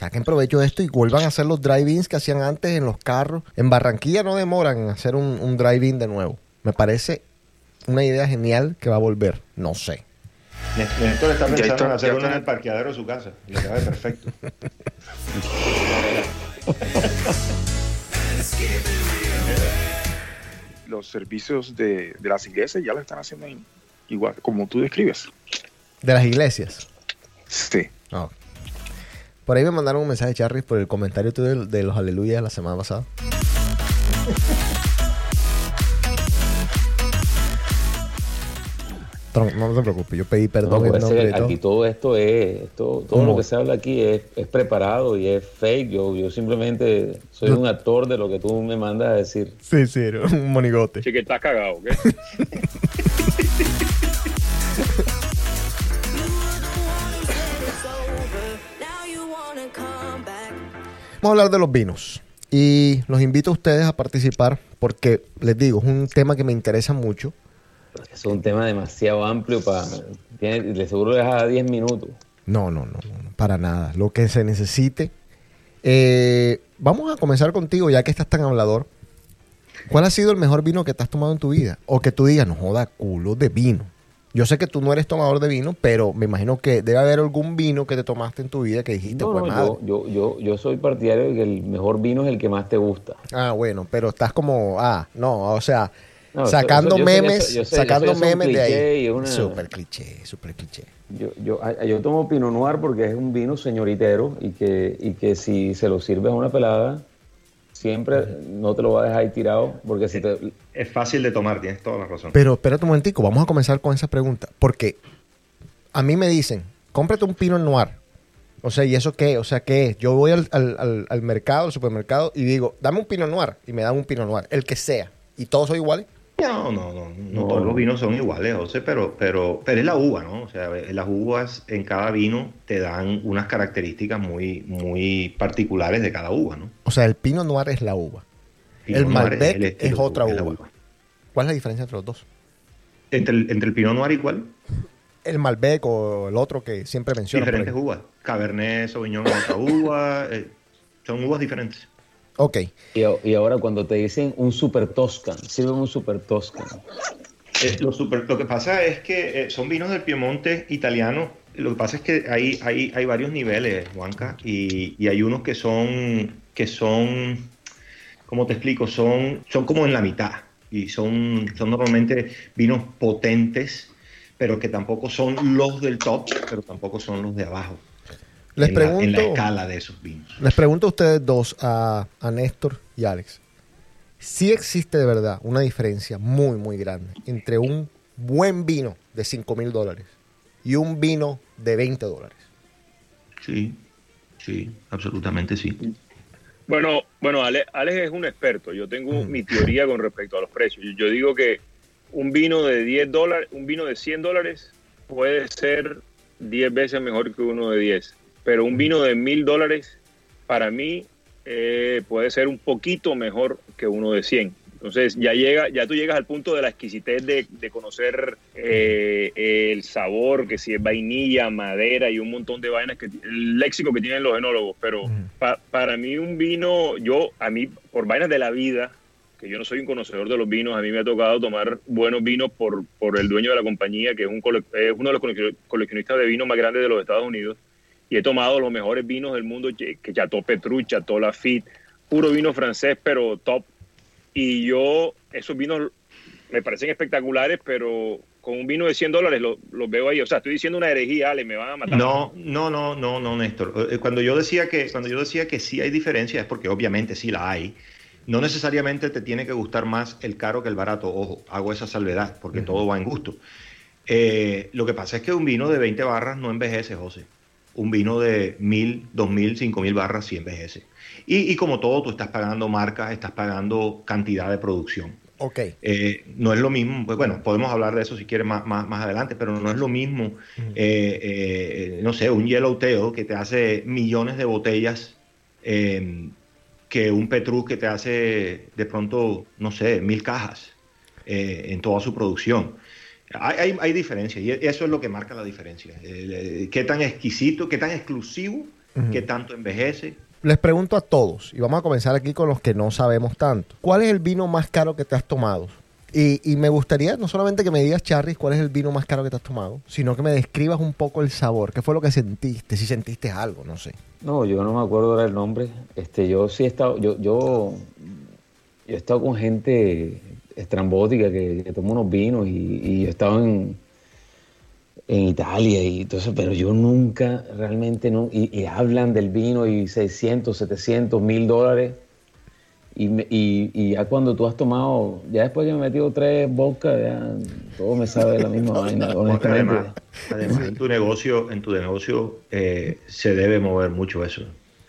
saquen provecho de esto y vuelvan a hacer los drive-ins que hacían antes en los carros. En Barranquilla no demoran en hacer un, drive-in de nuevo. Me parece una idea genial que va a volver. No sé. Néstor está pensando en hacer uno en el parqueadero de su casa. Le queda perfecto. Los servicios de, las iglesias ya lo están haciendo igual, como tú describes. ¿De las iglesias? Sí. Ah, por ahí me mandaron un mensaje, Charly, por el comentario de, de los aleluyas la semana pasada. No, te preocupes, yo pedí perdón. aquí todo esto es, todo, lo que se habla aquí es, preparado y es fake. Yo, yo simplemente soy un actor de lo que tú me mandas a decir. Sí, sí, un monigote. Sí, que estás cagado, ¿qué? Vamos a hablar de los vinos. Y los invito a ustedes a participar porque, les digo, es un tema que me interesa mucho. Es un tema demasiado amplio para... De seguro deja 10 minutos. No, no, no, no, para nada. Lo que se necesite. Eh, vamos a comenzar contigo, ya que estás tan hablador. ¿Cuál ha sido el mejor vino que te has tomado en tu vida? O que tú digas, no joda, culo de vino. Yo sé que tú no eres tomador de vino, pero me imagino que debe haber algún vino que te tomaste en tu vida que dijiste, no, pues no, yo, yo, yo, soy partidario de que el mejor vino es el que más te gusta. Ah, bueno, pero estás como, ah, no, o sea, sacando memes, sacando memes de ahí. Súper cliché, súper cliché. Yo, yo, yo tomo Pinot Noir porque es un vino señoritero y que, y que si se lo sirves a una pelada, siempre no te lo va a dejar ahí tirado porque si te... Es fácil de tomar, tienes toda la razón. Pero espérate un momentico, vamos a comenzar con esa pregunta. Porque a mí me dicen, cómprate un Pinot Noir. O sea, ¿y eso qué? O sea, ¿qué es? Yo voy al, al, al mercado, al supermercado y digo, dame un Pinot Noir. Y me dan un Pinot Noir, el que sea. ¿Y todos son iguales? No, no, no, no, todos los vinos son iguales, José, pero, pero, pero es la uva, ¿no? O sea, las uvas en cada vino te dan unas características muy, muy particulares de cada uva, ¿no? O sea, el Pinot Noir es la uva. el Malbec es, otra uva. ¿Cuál es la diferencia entre los dos? ¿Entre el, entre el Pinot Noir y cuál? El Malbec o el otro que siempre menciono. Diferentes uvas. Cabernet Sauvignon es otra uva. Eh, son uvas diferentes. Ok. Y, ahora cuando te dicen un super Toscan, sirve un super Toscan. Eh, lo, super, lo que pasa es que eh, son vinos del Piemonte italiano. Lo que pasa es que hay, hay, hay varios niveles, Juanca, y, y, hay unos que son, que son, ¿cómo te explico? Son, son como en la mitad. Y son, son normalmente vinos potentes, pero que tampoco son los del top, pero tampoco son los de abajo. Les pregunto, en la escala de esos vinos. Les pregunto a ustedes dos, a, Néstor y Alex, si existe de verdad una diferencia muy, muy grande entre un buen vino de 5 mil dólares y un vino de 20 dólares. Sí, sí, absolutamente sí. Bueno, bueno, Alex, es un experto. Yo tengo mi teoría con respecto a los precios. Yo digo que un vino de 10 dólares, un vino de 100 dólares puede ser 10 veces mejor que uno de 10 pero un vino de mil dólares para mí eh, puede ser un poquito mejor que uno de 100. Entonces ya llega, ya tú llegas al punto de la exquisitez de, conocer eh, el sabor, que si es vainilla, madera y un montón de vainas, que el léxico que tienen los enólogos. Pero para mí un vino, yo, a mí, por vainas de la vida, que yo no soy un conocedor de los vinos, a mí me ha tocado tomar buenos vinos por, por el dueño de la compañía, que es, un, es uno de los coleccionistas de vino más grandes de los Estados Unidos y he tomado los mejores vinos del mundo, que Chateau Petrus, Chateau Lafitte, puro vino francés, pero top. Y yo, esos vinos me parecen espectaculares, pero con un vino de 100 dólares los lo veo ahí. O sea, estoy diciendo una herejía, Ale, me van a matar. No, no, no, no, no, Néstor. Eh, cuando yo decía que, cuando yo decía que sí hay diferencia, es porque obviamente sí la hay. No necesariamente te tiene que gustar más el caro que el barato. Ojo, hago esa salvedad, porque todo va en gusto. Eh, lo que pasa es que un vino de 20 barras no envejece, José un vino de mil, dos mil, cinco mil barras si envejece. Y, y, como todo, tú estás pagando marcas, estás pagando cantidad de producción. Ok. Eh, no es lo mismo, pues bueno, podemos hablar de eso si quieres más, más, más adelante, pero no es lo mismo, eh, eh, no sé, un yellowtail que te hace millones de botellas que un Petrus que te hace de pronto, no sé, mil cajas en toda su producción. Hay, hay, diferencias y eso es lo que marca la diferencia. Eh, qué tan exquisito, qué tan exclusivo, qué tanto envejece. Les pregunto a todos, y vamos a comenzar aquí con los que no sabemos tanto. ¿Cuál es el vino más caro que te has tomado? Y, y, me gustaría no solamente que me digas, Charris, cuál es el vino más caro que te has tomado, sino que me describas un poco el sabor. ¿Qué fue lo que sentiste? Si sentiste algo, no sé. No, yo no me acuerdo del nombre. Este, yo sí he estado, yo, yo, yo he estado con gente estrambótica que, que toma unos vinos y, y he estado en, en Italia y todo eso, pero yo nunca realmente no, y, hablan del vino y 600, 700, mil dólares. Y, y, y, ya cuando tú has tomado, ya después que me he metido tres vodka, ya todo me sabe de la misma vaina, honestamente. Además, en tu negocio, en tu negocio eh, se debe mover mucho eso.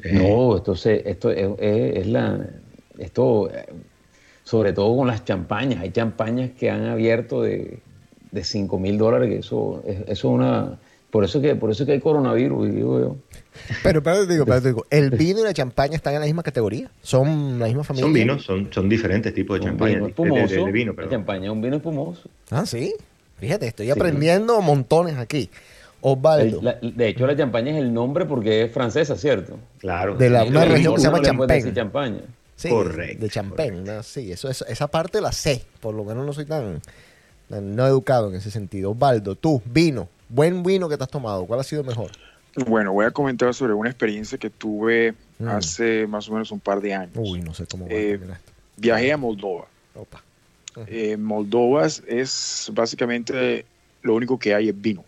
Eh, no, esto, esto es, es, la, esto sobre todo con las champañas. Hay champañas que han abierto de, de 5 mil dólares, que eso, eso es una... Por eso que, por eso que hay coronavirus, digo yo. Pero, pero digo, pero digo, ¿el vino y la champaña están en la misma categoría? ¿Son la misma familia? Son vinos, son, son diferentes tipos de champaña. Vino espumoso, de, vino, champaña es un vino espumoso. Ah, sí. Fíjate, estoy aprendiendo montones aquí. Osvaldo. de hecho, la champaña es el nombre porque es francesa, ¿cierto? Claro. De la, una región que se llama Champagne. champaña. Correcto. De champán, sí, eso, esa parte la sé, por lo menos no soy tan, no educado en ese sentido. Osvaldo, tú, vino, buen vino que te has tomado, ¿cuál ha sido mejor? Bueno, voy a comentar sobre una experiencia que tuve mm. hace más o menos un par de años. Uy, no sé cómo eh, Viajé a Moldova. Opa. Eh, Moldova es básicamente lo único que hay es vino.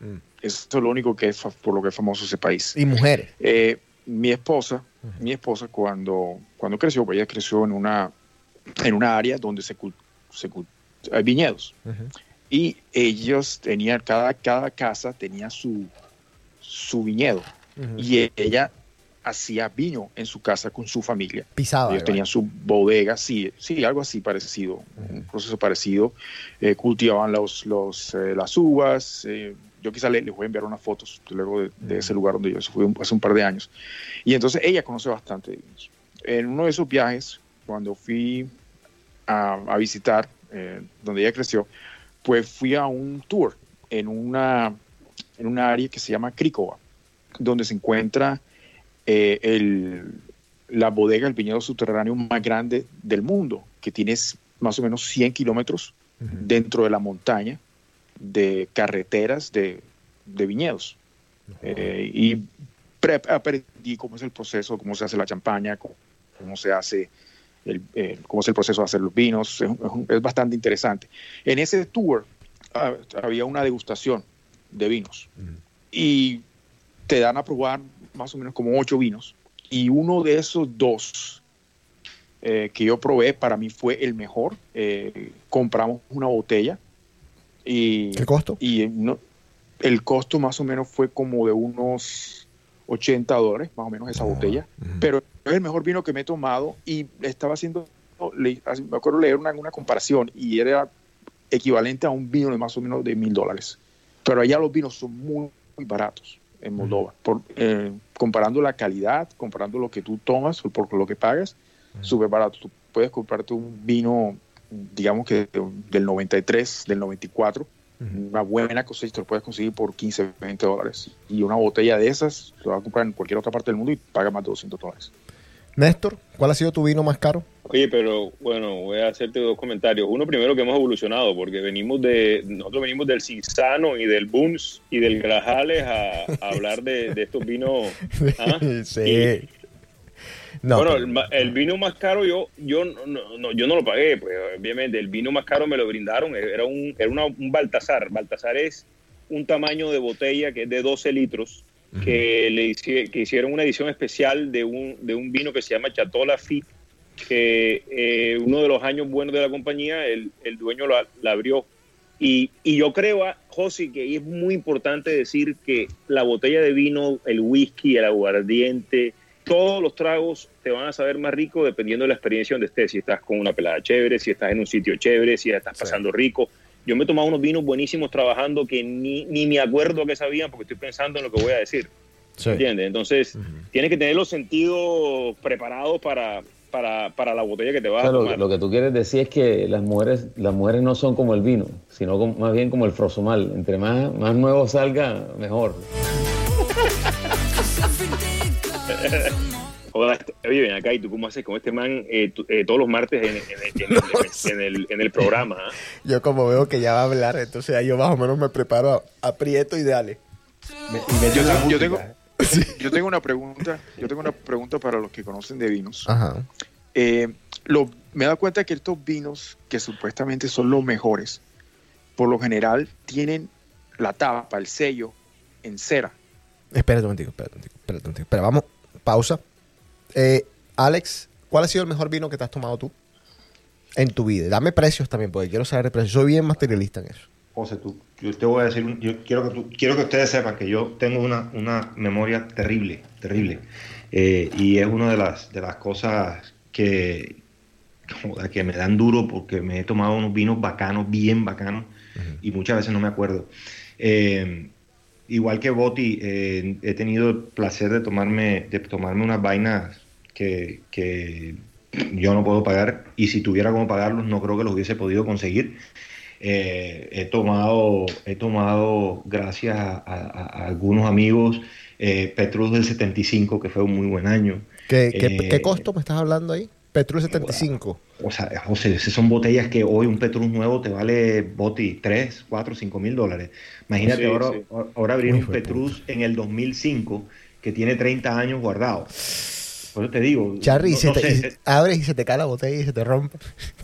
Mm. Eso es lo único que es por lo que es famoso ese país. ¿Y mujeres? Eh, mi esposa, mi esposa cuando, cuando creció, pues ella creció en una, en una área donde se, se hay viñedos. Y ellos tenían, cada, cada casa tenía su, su viñedo. Y ella hacía vino en su casa con su familia. Pisaba. Ellos tenían su bodega, sí, sí, algo así parecido, un proceso parecido. Eh, cultivaban los, los, eh, las uvas. Eh, yo quizá les, voy a enviar unas fotos luego de, ese lugar donde yo fui hace un par de años. Y entonces ella conoce bastante de vinos. En uno de esos viajes, cuando fui a, a visitar donde ella creció, pues fui a un tour en una, en una área que se llama Cricova, donde se encuentra eh, el, la bodega, el viñedo subterráneo más grande del mundo, que tiene más o menos 100 kilómetros dentro de la montaña de carreteras de, de viñedos. Eh, y aprendí cómo es el proceso, cómo se hace la champaña, cómo, se hace el, cómo es el proceso de hacer los vinos. Es, bastante interesante. En ese tour ah, había una degustación de vinos y te dan a probar más o menos como ocho vinos. Y uno de esos dos eh, que yo probé para mí fue el mejor. Eh, compramos una botella. Y, ¿Qué costo? Y no, el costo más o menos fue como de unos 80 dólares, más o menos esa ah, botella. Pero es el mejor vino que me he tomado y estaba haciendo, me acuerdo leer una, una comparación y era equivalente a un vino de más o menos de mil dólares. Pero allá los vinos son muy, muy baratos en Moldova. Por, eh, comparando la calidad, comparando lo que tú tomas por lo que pagas, súper barato. Tú puedes comprarte un vino, digamos que del 93, del 94, una buena cosecha, lo puedes conseguir por 15, 20 dólares. Y una botella de esas lo vas a comprar en cualquier otra parte del mundo y paga más de 200 dólares. Néstor, ¿cuál ha sido tu vino más caro? Oye, pero bueno, voy a hacerte dos comentarios. Uno primero que hemos evolucionado, porque venimos de, nosotros venimos del Cisano y del Buns y del Grajales a, hablar de, estos vinos. ¿ah? Sí. Bueno, el, vino más caro yo yo no, yo no lo pagué, pues obviamente el vino más caro me lo brindaron, era un era un Baltasar. Baltasar es un tamaño de botella que es de 12 litros que, le que hicieron una edición especial de un, de un vino que se llama Chateau Lafitte, que eh, uno de los años buenos de la compañía, el, el dueño la, abrió. Y, y, yo creo, ah, José, que es muy importante decir que la botella de vino, el whisky, el aguardiente, todos los tragos te van a saber más rico dependiendo de la experiencia donde estés. Si estás con una pelada chévere, si estás en un sitio chévere, si estás pasando rico. Yo me he tomado unos vinos buenísimos trabajando que ni, ni me acuerdo que sabían porque estoy pensando en lo que voy a decir. ¿Entiendes? Entonces, tienes que tener los sentidos preparados para, para, para, la botella que te vas a tomar. Lo, que tú quieres decir es que las mujeres, las mujeres no son como el vino, sino más bien como el frosomal. Entre más, más nuevo salga, mejor. oye, ven acá, ¿y tú cómo haces con este man eh, eh, todos los martes en, el, en el, programa? ¿ah? Yo como veo que ya va a hablar, entonces ahí yo más o menos me preparo, aprieto y dale. yo, tengo, yo tengo una pregunta, yo tengo una pregunta para los que conocen de vinos. Eh, lo, me he dado cuenta que estos vinos que supuestamente son los mejores, por lo general tienen la tapa, el sello en cera. Espérate un momentico, espérate un momentico, espérate un momentico. Espera, vamos, pausa. Eh, Alex, ¿cuál ha sido el mejor vino que te has tomado tú en tu vida? Dame precios también, porque quiero saber el precio. Soy bien materialista en eso. José, tú, yo te voy a decir, yo quiero que, tú, quiero que ustedes sepan que yo tengo una, una memoria terrible, terrible. Eh, y es una de las, de las cosas que, que me dan duro porque me he tomado unos vinos bacanos, bien bacanos, y muchas veces no me acuerdo. Eh, igual que Boti, eh, he tenido el placer de tomarme, de tomarme unas vainas que, que, yo no puedo pagar, y si tuviera como pagarlos, no creo que los hubiese podido conseguir. Eh, he tomado, he tomado gracias a, algunos amigos, eh, Petrus del 75, que fue un muy buen año. ¿Qué, qué, eh, costo me estás hablando ahí? Petrus 75. O sea, José, son botellas que hoy un Petrus nuevo te vale boti 3, 4, 5 mil dólares. Imagínate ahora, ahora abrir un Petrus en el 2005 que tiene 30 años guardado. Por eso te digo. Charry, se te, abres y se te cae la botella y se te rompe.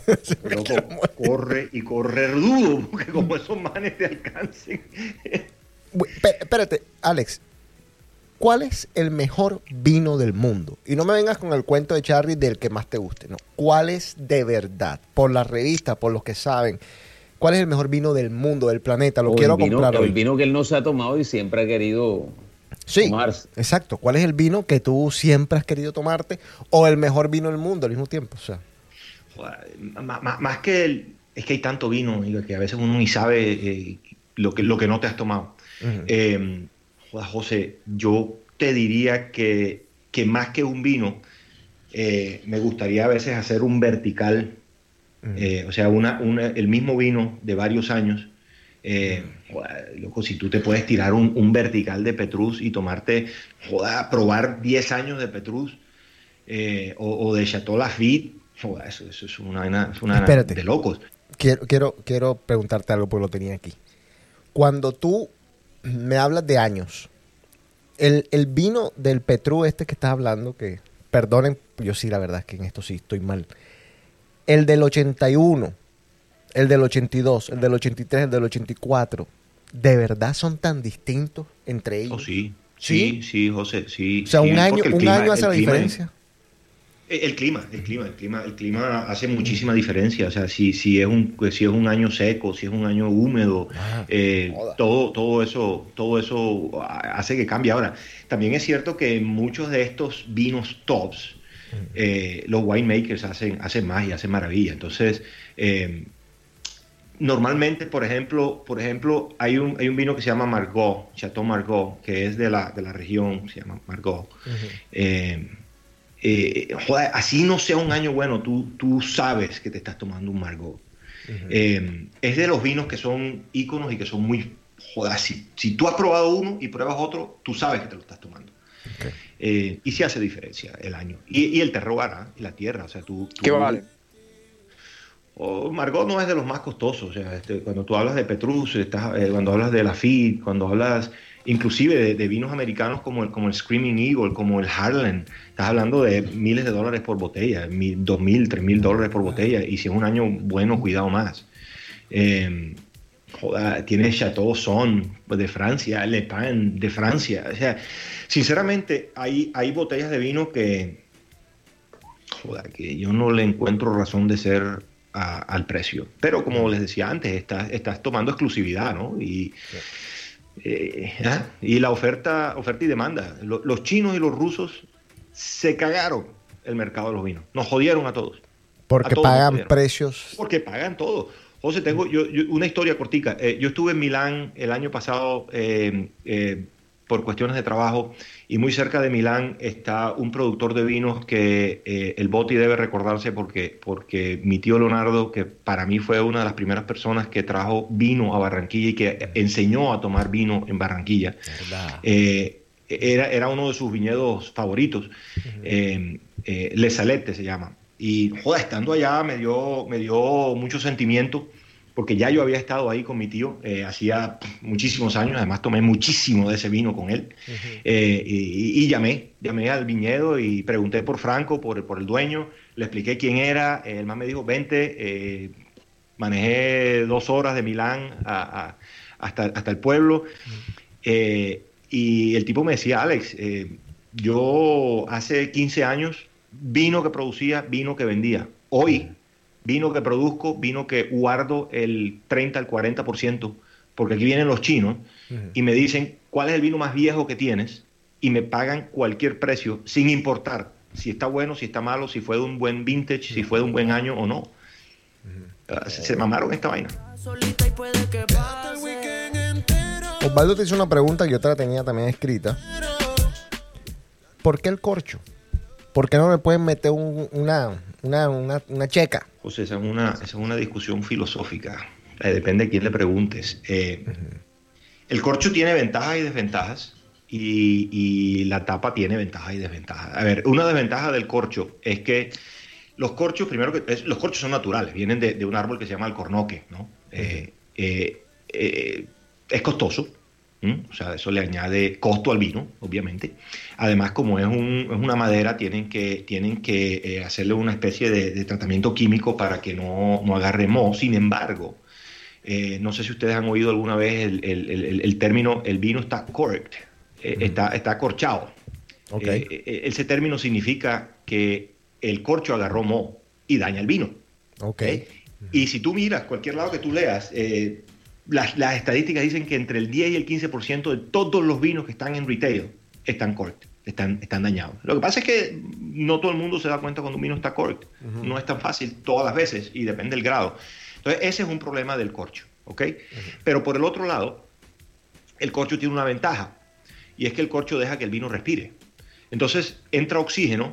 corre y correr duro, porque como esos manes te alcancen. Espérate, Alex, ¿cuál es el mejor vino del mundo? Y no me vengas con el cuento de Charlie del que más te guste, no. ¿Cuál es de verdad? Por la revista, por los que saben. ¿Cuál es el mejor vino del mundo, del planeta? Lo quiero comprar El vino que él no se ha tomado y siempre ha querido sí, Exacto. ¿Cuál es el vino que tú siempre has querido tomarte? O el mejor vino del mundo al mismo tiempo. O sea. más, que el, es que hay tanto vino que a veces uno ni sabe eh, lo, que, lo que no te has tomado. Eh, José, yo te diría que, que más que un vino, eh, me gustaría a veces hacer un vertical, o sea, una, el mismo vino de varios años. loco, si tú te puedes tirar un, vertical de Petrus y tomarte, joda, probar 10 años de Petrus o, de Chateau Lafite, eso, eso, es una, es una de locos. Quiero, quiero, quiero preguntarte algo porque lo tenía aquí. Cuando tú me hablas de años, el, vino del Petru este que estás hablando, que perdonen, yo sí la verdad es que en esto sí estoy mal. El del 81, el del 82, el del 83, el del 84, ¿de verdad son tan distintos entre ellos? Oh, sí. Sí, sí, José, sí. O sea, un año, un año hace la diferencia. El clima, el clima, el clima, el clima hace muchísima diferencia. O sea, si, si, es un, si es un año seco, si es un año húmedo, ah, eh, todo, todo, eso, todo eso hace que cambie. Ahora, también es cierto que muchos de estos vinos tops, eh, los winemakers hacen, hacen magia, hacen maravilla. Entonces, normalmente, por ejemplo, por ejemplo, hay un, hay un vino que se llama Margot, Chateau Margot, que es de la, de la región, se llama Margot. Eh, joder, así no sea un año bueno, tú, tú sabes que te estás tomando un Margot. Eh, es de los vinos que son íconos y que son muy... Joder, si, si, tú has probado uno y pruebas otro, tú sabes que te lo estás tomando. Eh, y sí hace diferencia el año. Y, el terroir, ¿ah? y la tierra. O sea, tú, ¿Qué vale? Margot no es de los más costosos. O sea, este, cuando tú hablas de Petrus, estás, cuando hablas de Lafitte, cuando hablas inclusive de, vinos americanos como el, como el Screaming Eagle, como el Harlan. Estás hablando de miles de dólares por botella, dos mil, tres mil dólares por botella, y si es un año bueno, cuidado más. Eh, joda, tiene Chateau Son de Francia, Le Pen de Francia. O sea, sinceramente, hay, hay botellas de vino que, joda, que yo no le encuentro razón de ser al precio. Pero como les decía antes, estás, estás tomando exclusividad, ¿no? Y. Eh, ¿ah? Y la oferta, oferta y demanda. los chinos y los rusos se cagaron el mercado de los vinos. Nos jodieron a todos. Porque pagan precios. Porque pagan todo. José, tengo yo, una historia cortica. Eh, yo estuve en Milán el año pasado eh, por cuestiones de trabajo y muy cerca de Milán está un productor de vinos que eh, el Boti debe recordarse porque, porque mi tío Leonardo, que para mí fue una de las primeras personas que trajo vino a Barranquilla y que enseñó a tomar vino en Barranquilla, eh, era, era uno de sus viñedos favoritos, eh, Le Salette se llama. Y joder, estando allá me dio, me dio mucho sentimiento porque ya yo había estado ahí con mi tío eh, hacía muchísimos años, además tomé muchísimo de ese vino con él, eh, y, llamé, llamé al viñedo y pregunté por Franco, por, por el dueño, le expliqué quién era, el man me dijo, vente, eh, manejé dos horas de Milán hasta, hasta el pueblo, y el tipo me decía, Alex, yo hace 15 años, vino que producía, vino que vendía, hoy vino que produzco, vino que guardo el 30 al 40%, porque aquí vienen los chinos y me dicen cuál es el vino más viejo que tienes y me pagan cualquier precio sin importar si está bueno, si está malo, si fue de un buen vintage, si fue de un buen año o no. Ah, se, mamaron esta vaina. Osvaldo te hizo una pregunta que yo te la tenía también escrita. ¿Por qué el corcho? ¿Por qué no me pueden meter una, una, una, checa. José, esa es una, esa es una discusión filosófica. Eh, depende de quién le preguntes. Eh, el corcho tiene ventajas y desventajas. Y, la tapa tiene ventajas y desventajas. A ver, una desventaja del corcho es que los corchos, primero que los corchos son naturales, vienen de, un árbol que se llama el cornoque, ¿no? Eh, es costoso, O sea, eso le añade costo al vino, obviamente. Además, como es, una madera, tienen que, tienen que eh, hacerle una especie de, tratamiento químico para que no, no agarre moho. Sin embargo, eh, no sé si ustedes han oído alguna vez el, término el vino está corked, eh, está, está corchado. ese término significa que el corcho agarró moho y daña el vino. Okay. Y si tú miras cualquier lado que tú leas, las, estadísticas dicen que entre el 10 y el 15% de todos los vinos que están en retail están corked, están, están dañados. Lo que pasa es que no todo el mundo se da cuenta cuando un vino está corked. No es tan fácil todas las veces y depende del grado. Entonces, ese es un problema del corcho, ¿ok? Pero por el otro lado, el corcho tiene una ventaja y es que el corcho deja que el vino respire. Entonces, entra oxígeno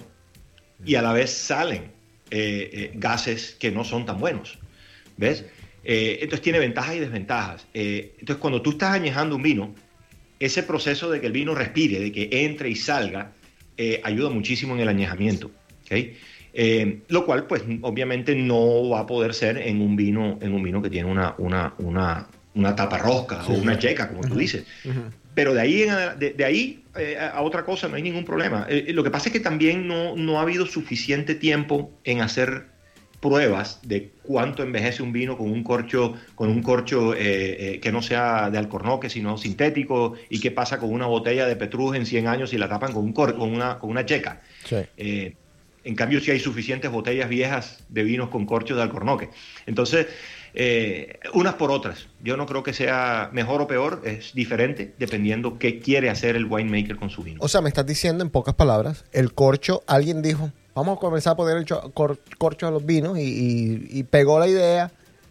y a la vez salen eh, eh, gases que no son tan buenos. ¿Ves? Eh, entonces tiene ventajas y desventajas. Eh, entonces cuando tú estás añejando un vino, ese proceso de que el vino respire, de que entre y salga, eh, ayuda muchísimo en el añejamiento. lo cual, pues, obviamente no va a poder ser en un vino, en un vino que tiene una, una, una, una tapa rosca o una checa, como tú dices. Pero de ahí, de, ahí a otra cosa no hay ningún problema. lo que pasa es que también no, no ha habido suficiente tiempo en hacer pruebas de cuánto envejece un vino con un corcho, con un corcho eh, eh, que no sea de alcornoque, sino sintético, y qué pasa con una botella de Petrus en 100 años y la tapan con, un con, una, con una checa. Eh, en cambio, si hay suficientes botellas viejas de vinos con corcho de alcornoque. Entonces, unas por otras. Yo no creo que sea mejor o peor, es diferente dependiendo qué quiere hacer el winemaker con su vino. O sea, me estás diciendo en pocas palabras, el corcho, alguien dijo, vamos a comenzar a poner el corcho a los vinos y, pegó la idea,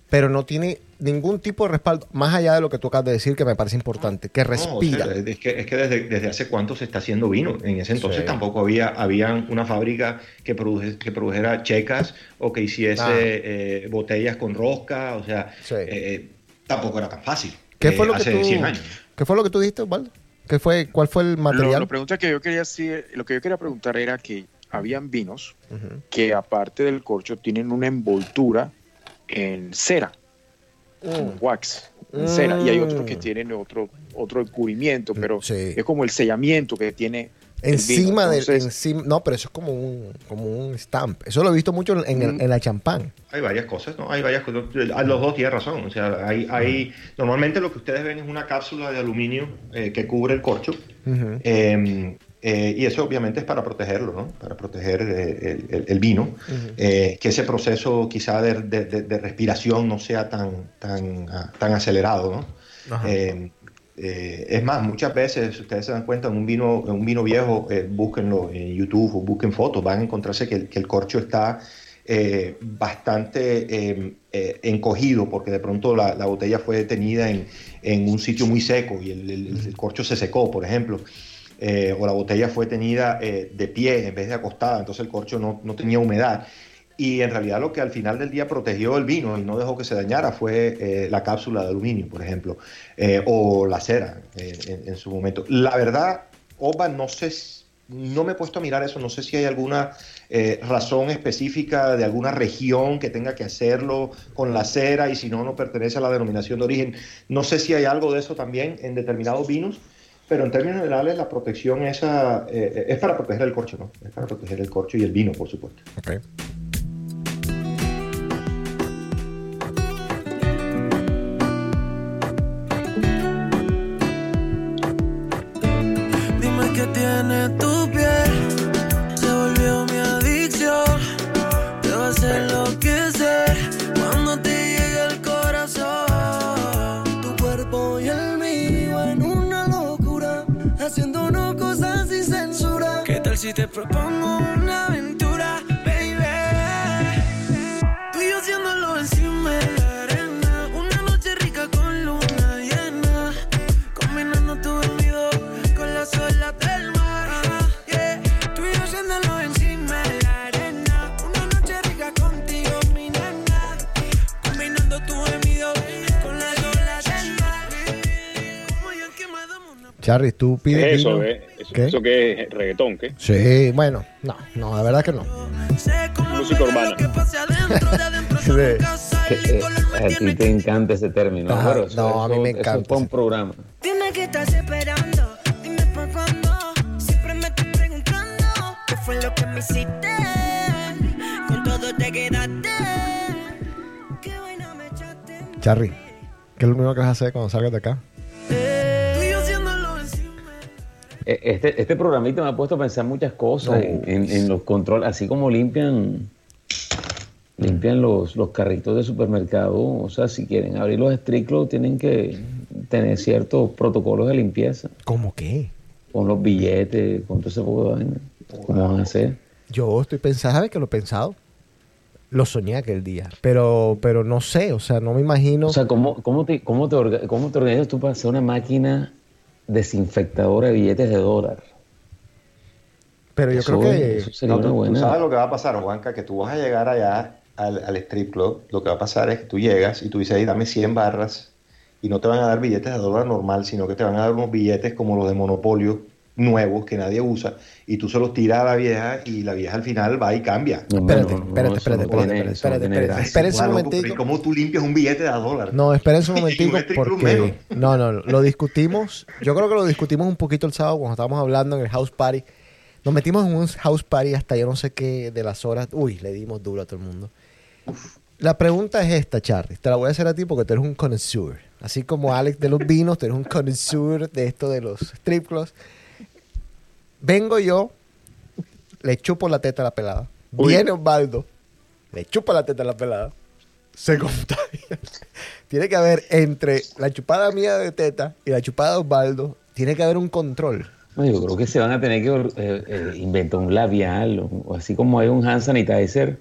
pero no tiene ningún tipo de respaldo, más allá de lo que tú acabas de decir, que me parece importante, que respira. es que, es que desde, hace cuánto se está haciendo vino. En ese entonces tampoco había habían una fábrica que, que produjera checas o que hiciese ah. eh, botellas con rosca, o sea, eh, tampoco era tan fácil. ¿Qué fue lo que tú, ¿Qué fue lo que tú dijiste, Osvaldo? ¿Qué fue, ¿Cuál fue el material? Lo, pregunta que yo quería decir, lo que yo quería preguntar era que habían vinos que aparte del corcho tienen una envoltura en cera, en mm. wax, en cera, y hay otros que mm. tienen otro, otro cubrimiento, pero es como el sellamiento que tiene Encima del. Encima, no, pero eso es como un, como un stamp. Eso lo he visto mucho en, en la champán. Hay varias cosas, ¿no? Hay varias cosas. Los dos tienen razón. O sea, hay, hay, normalmente lo que ustedes ven es una cápsula de aluminio eh, que cubre el corcho. Eh, y eso obviamente es para protegerlo, ¿no? para proteger eh, el, vino, eh, que ese proceso quizá de, respiración no sea tan, tan, ah, tan acelerado. ¿no? es más, muchas veces, ustedes se dan cuenta, en un vino, un vino viejo, búsquenlo en YouTube o busquen fotos, van a encontrarse que, el corcho está bastante encogido porque de pronto la, botella fue detenida en, en, un sitio muy seco y el corcho se secó, por ejemplo. Eh, o la botella fue tenida eh, de pie en vez de acostada, entonces el corcho no, tenía humedad. Y en realidad lo que al final del día protegió el vino y no dejó que se dañara fue eh, la cápsula de aluminio, por ejemplo, o la cera en, su momento. La verdad, Oba, no sé, no me he puesto a mirar eso, no sé si hay alguna razón específica de alguna región que tenga que hacerlo con la cera y si no, no pertenece a la denominación de origen. No sé si hay algo de eso también en determinados vinos pero en términos generales la protección esa, eh, es para proteger el corcho, ¿no? Es para proteger el corcho y el vino, por supuesto. Te propongo una aventura, baby. Tú y yo haciéndolo encima de la arena. Una noche rica con luna llena. Combinando tu dormido con las olas del mar. Yeah. Tú y yo haciéndolo encima de la arena. Una noche rica contigo, mi nena. Combinando tu dormido con las olas del mar. Como yo que Charlie, tú pides. Eso, eh. ¿Eso que es reggaetón? ¿qué? Sí, bueno, no, no, la verdad que no. Música urbana. A ti te encanta ese término. no, a mí me encanta. Eso un programa. Dime qué estás esperando, dime pa' cuándo. Siempre me estoy preguntando qué fue lo que me hiciste. Con todo te quedaste. Qué buena me echaste. Charry, ¿qué es lo primero que vas a hacer cuando salgas de acá? Este, este programita me ha puesto a pensar muchas cosas en, en- en los controles, así como limpian limpian los, los carritos de supermercado. O sea, si quieren abrir los clubs, tienen que tener ciertos protocolos de limpieza. ¿Cómo qué? Con los billetes, con todo ese poco de vaina. ¿Cómo van a hacer? Yo estoy pensando, ¿sabes que lo he pensado? Lo soñé aquel día, pero, pero no sé, o sea, no me imagino. O sea, ¿cómo, cómo, te, cómo, te orga- cómo te organizas tú para hacer una máquina desinfectadora de billetes de dólar? pero yo Eso creo que eso sería No, tú sabes lo que va a pasar, Juanca, que tú vas a llegar allá al, al strip club. Lo que va a pasar es que tú llegas y tú dices, ahí dame 100 barras y no te van a dar billetes de dólar normal, sino que te van a dar unos billetes como los de Monopolio nuevos que nadie usa y tú se los tiras a la vieja y la vieja al final va y cambia. No, Espérate, no, no, espérate, espérate, espérate, espérate, espérate. Espérense un momentico. ¿Cómo tú limpias un billete de a dólar? No, espérense un momentico porque no, no, lo discutimos. Yo creo que lo discutimos un poquito el sábado cuando estábamos hablando en el house party. Nos metimos en un house party hasta yo no sé qué de las horas. Uy, le dimos duro a todo el mundo. La pregunta es esta, Charlie. Te la voy a hacer a ti porque tú eres un connoisseur. Así como Alex de los vinos, tú eres un connoisseur de esto de los strip clubs. Vengo yo, le chupo la teta a la pelada. Uy. Viene Osvaldo, le chupa la teta a la pelada. Se contagia. tiene que haber entre la chupada mía de teta y la chupada de Osvaldo, tiene que haber un control. No, yo creo que se van a tener que eh, eh, inventar un labial, o, o así como hay un hand sanitizer,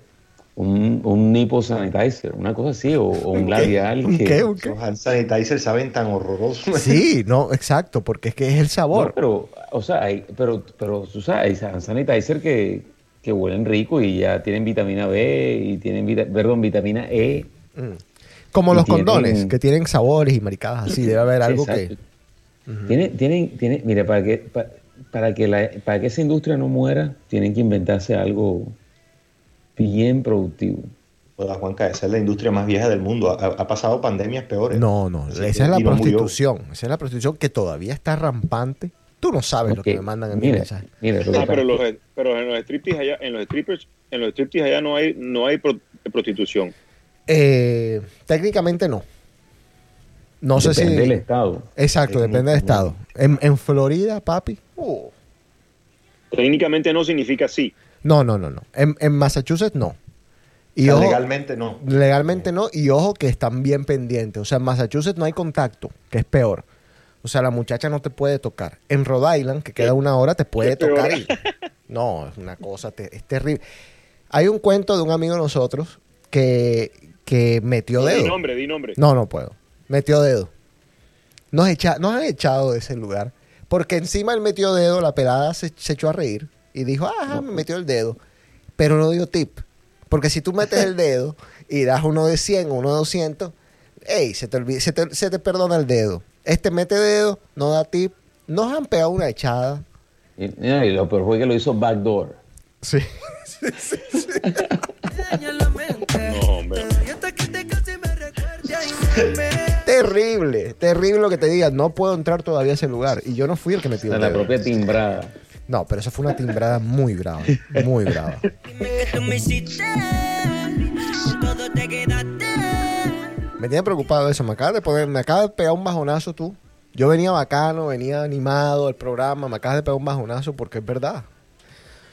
un, un nipple sanitizer, una cosa así, o, o un labial. ¿Un que- qué? ¿Un qué? Los hand sanitizer saben tan horrorosos. Sí, no, exacto, porque es que es el No, sabor. pero, o sea, hay, pero, pero tú sabes, hay sanitizer que, que huelen rico y ya tienen vitamina B y tienen, vita- perdón, vitamina E. Como y los tienen- condones, que tienen sabores y maricadas así. Debe haber algo Exacto. que. Tienen, tienen, tienen, mira, para que, pa- para, que la, para que esa industria no muera, tienen que inventarse algo bien productivo. Joda, Juanca, esa es la industria más vieja del mundo. Ha, ha pasado pandemias peores. No, no, Así esa es la prostitución. Esa es la prostitución que todavía está rampante. Tú no sabes lo que me mandan en mi mira, mensaje. Ah, pero, pasa- los, pero en los striptease allá, en los strippers, en los striptease allá no hay, no hay pro- prostitución. Eh, técnicamente no. No sé depende si. del estado. Exacto, depende del estado. En, en Florida, papi. uh, Técnicamente no significa sí. No, no, no, no. En, en Massachusetts no. O Y sea, ojo, legalmente no. legalmente no. Y ojo que están bien pendientes. O sea, en Massachusetts no hay contacto, que es peor. O sea, la muchacha no te puede tocar. En Rhode Island, que queda una hora, te puede tocar. y- No, es una cosa, te- es terrible. Hay un cuento de un amigo de nosotros que, que metió Di dedo. nombre, di nombre. No, no puedo. Metió dedo. Nos, echa, nos han echado de ese lugar. Porque encima él metió dedo, la pelada se, se echó a reír y dijo, ah, me metió el dedo. Pero no dio tip. Porque si tú metes el dedo y das uno de 100 o uno de 200, ey, se te, olvida- se, te, se te perdona el dedo. Este mete dedo, no da tip. Nos han pegado una echada. Y, no, y lo peor fue que lo hizo backdoor. Sí. No, hombre. Me me- terrible, terrible lo que te digas. No puedo entrar todavía a ese lugar. Y yo no fui el que sea, el la propia timbrada. No, pero eso fue una timbrada muy brava. Muy brava. Me tiene preocupado eso. Me acabas de poner, me acabas de pegar un bajonazo tú. Yo venía bacano, venía animado al programa, me acabas de pegar un bajonazo porque es verdad.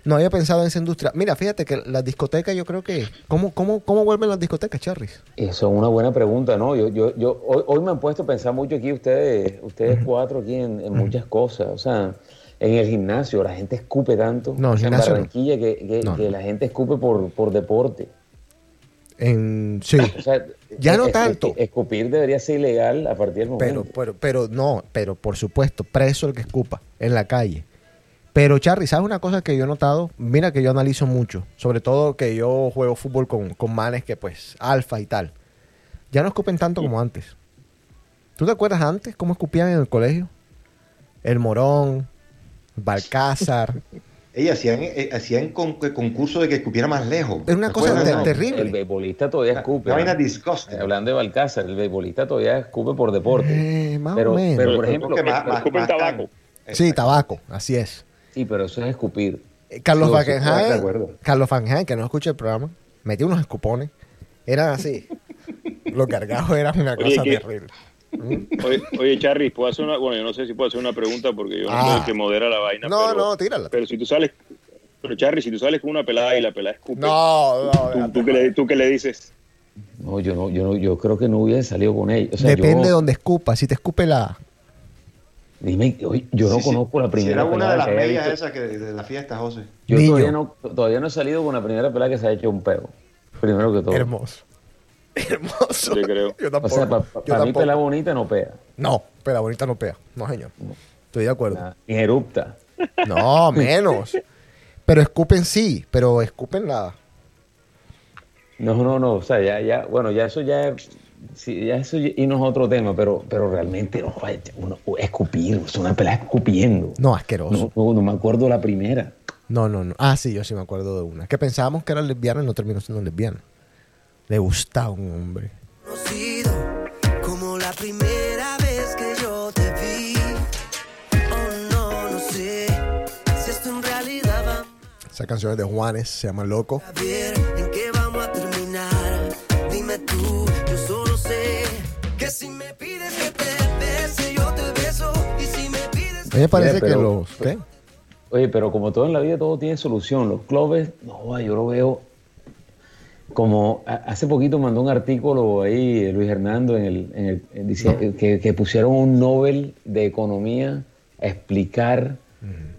No había pensado en esa industria. Mira, fíjate que las discotecas, yo creo que. ¿Cómo, cómo, cómo vuelven las discotecas, Charris? Eso es una buena pregunta, ¿no? Yo, yo, yo hoy, hoy me han puesto a pensar mucho aquí ustedes, ustedes cuatro aquí en, en muchas cosas. O sea, en el gimnasio la gente escupe tanto. No, el O sea, en gimnasio no. Barranquilla que, que- No, que no. la gente escupe por, por deporte. En, sí. O sea, Ya no tanto. es- escupir debería ser ilegal a partir del momento. Pero, pero, pero no, pero por supuesto, preso el que escupa en la calle. Pero Charry, ¿sabes una cosa que yo he notado? Mira que yo analizo mucho, sobre todo que yo juego fútbol con, con manes que pues, alfa y tal. Ya no escupen tanto como antes. ¿Tú te acuerdas antes cómo escupían en el colegio? El Morón, Balcázar, Ellos hacían, eh, hacían con, concurso de que escupiera más lejos. Es una cosa terrible. El beisbolista todavía escupe. Vaina disgusting. Hablando de Balcázar, el beisbolista todavía escupe por deporte. Eh, más pero, o menos. pero, por ejemplo, más, más, escupe el tabaco. Sí, tabaco, así es. Sí, pero eso es escupir. Eh, Carlos sí, acuerdo. Carlos Falkenhayn, que no escucha el programa, metió unos escupones. Eran así. Los cargajos eran una Oye, cosa terrible. Oye, oye, Charly, ¿puedo hacer una? Bueno, yo no sé si puedo hacer una pregunta porque yo no Ah. soy el que modera la vaina. No, pero, no, tírala. Pero si tú sales, pero Charly, si tú sales con una pelada y la pelada escupe, No, no, ¿tú, tú, qué le, ¿tú qué le dices? No, yo no, yo no, yo creo que no hubiese salido con ella. O sea, Depende de yo, donde escupa. Si te escupe la. Dime, oye, yo no sí. conozco la Si primera era una de las que medias esas que de la fiesta, José. Yo todavía no, todavía no he salido con la primera pelada que se ha hecho un pego. Primero que todo. Hermoso. Hermoso. Yo creo. Yo O sea, para yo mí pelada bonita no pega. No, pero bonita no pega. No, señor. Estoy de acuerdo. Ni erupta. No, menos. Pero escupen sí, pero escupen la. No, no, no. O sea, ya, ya, bueno, ya eso ya es, sí, ya eso y no es otro tema, pero, pero realmente no, uno, escupir, es una pelada escupiendo. No, asqueroso. No, no, no me acuerdo la primera. No, no, no. Ah, sí, yo sí me acuerdo de una. Que pensábamos que era lesbiana y no terminó siendo lesbiana. Le gustaba un hombre. conocido como la primera vez que yo te vi. Oh, no, no sé si esto en realidad va Esa canción es de Juanes, se llama Loco. a ver en qué vamos a terminar. Dime tú, yo solo sé que si me pides que te bese, yo te beso. Y si me pides A mí me parece pero- que los. ¿Qué? Oye, pero como todo en la vida, todo tiene solución. Los clubes, no, yo lo veo como hace poquito mandó un artículo ahí eh, Luis Hernando en el, en el- en dice- que, que pusieron un Nobel de Economía a explicar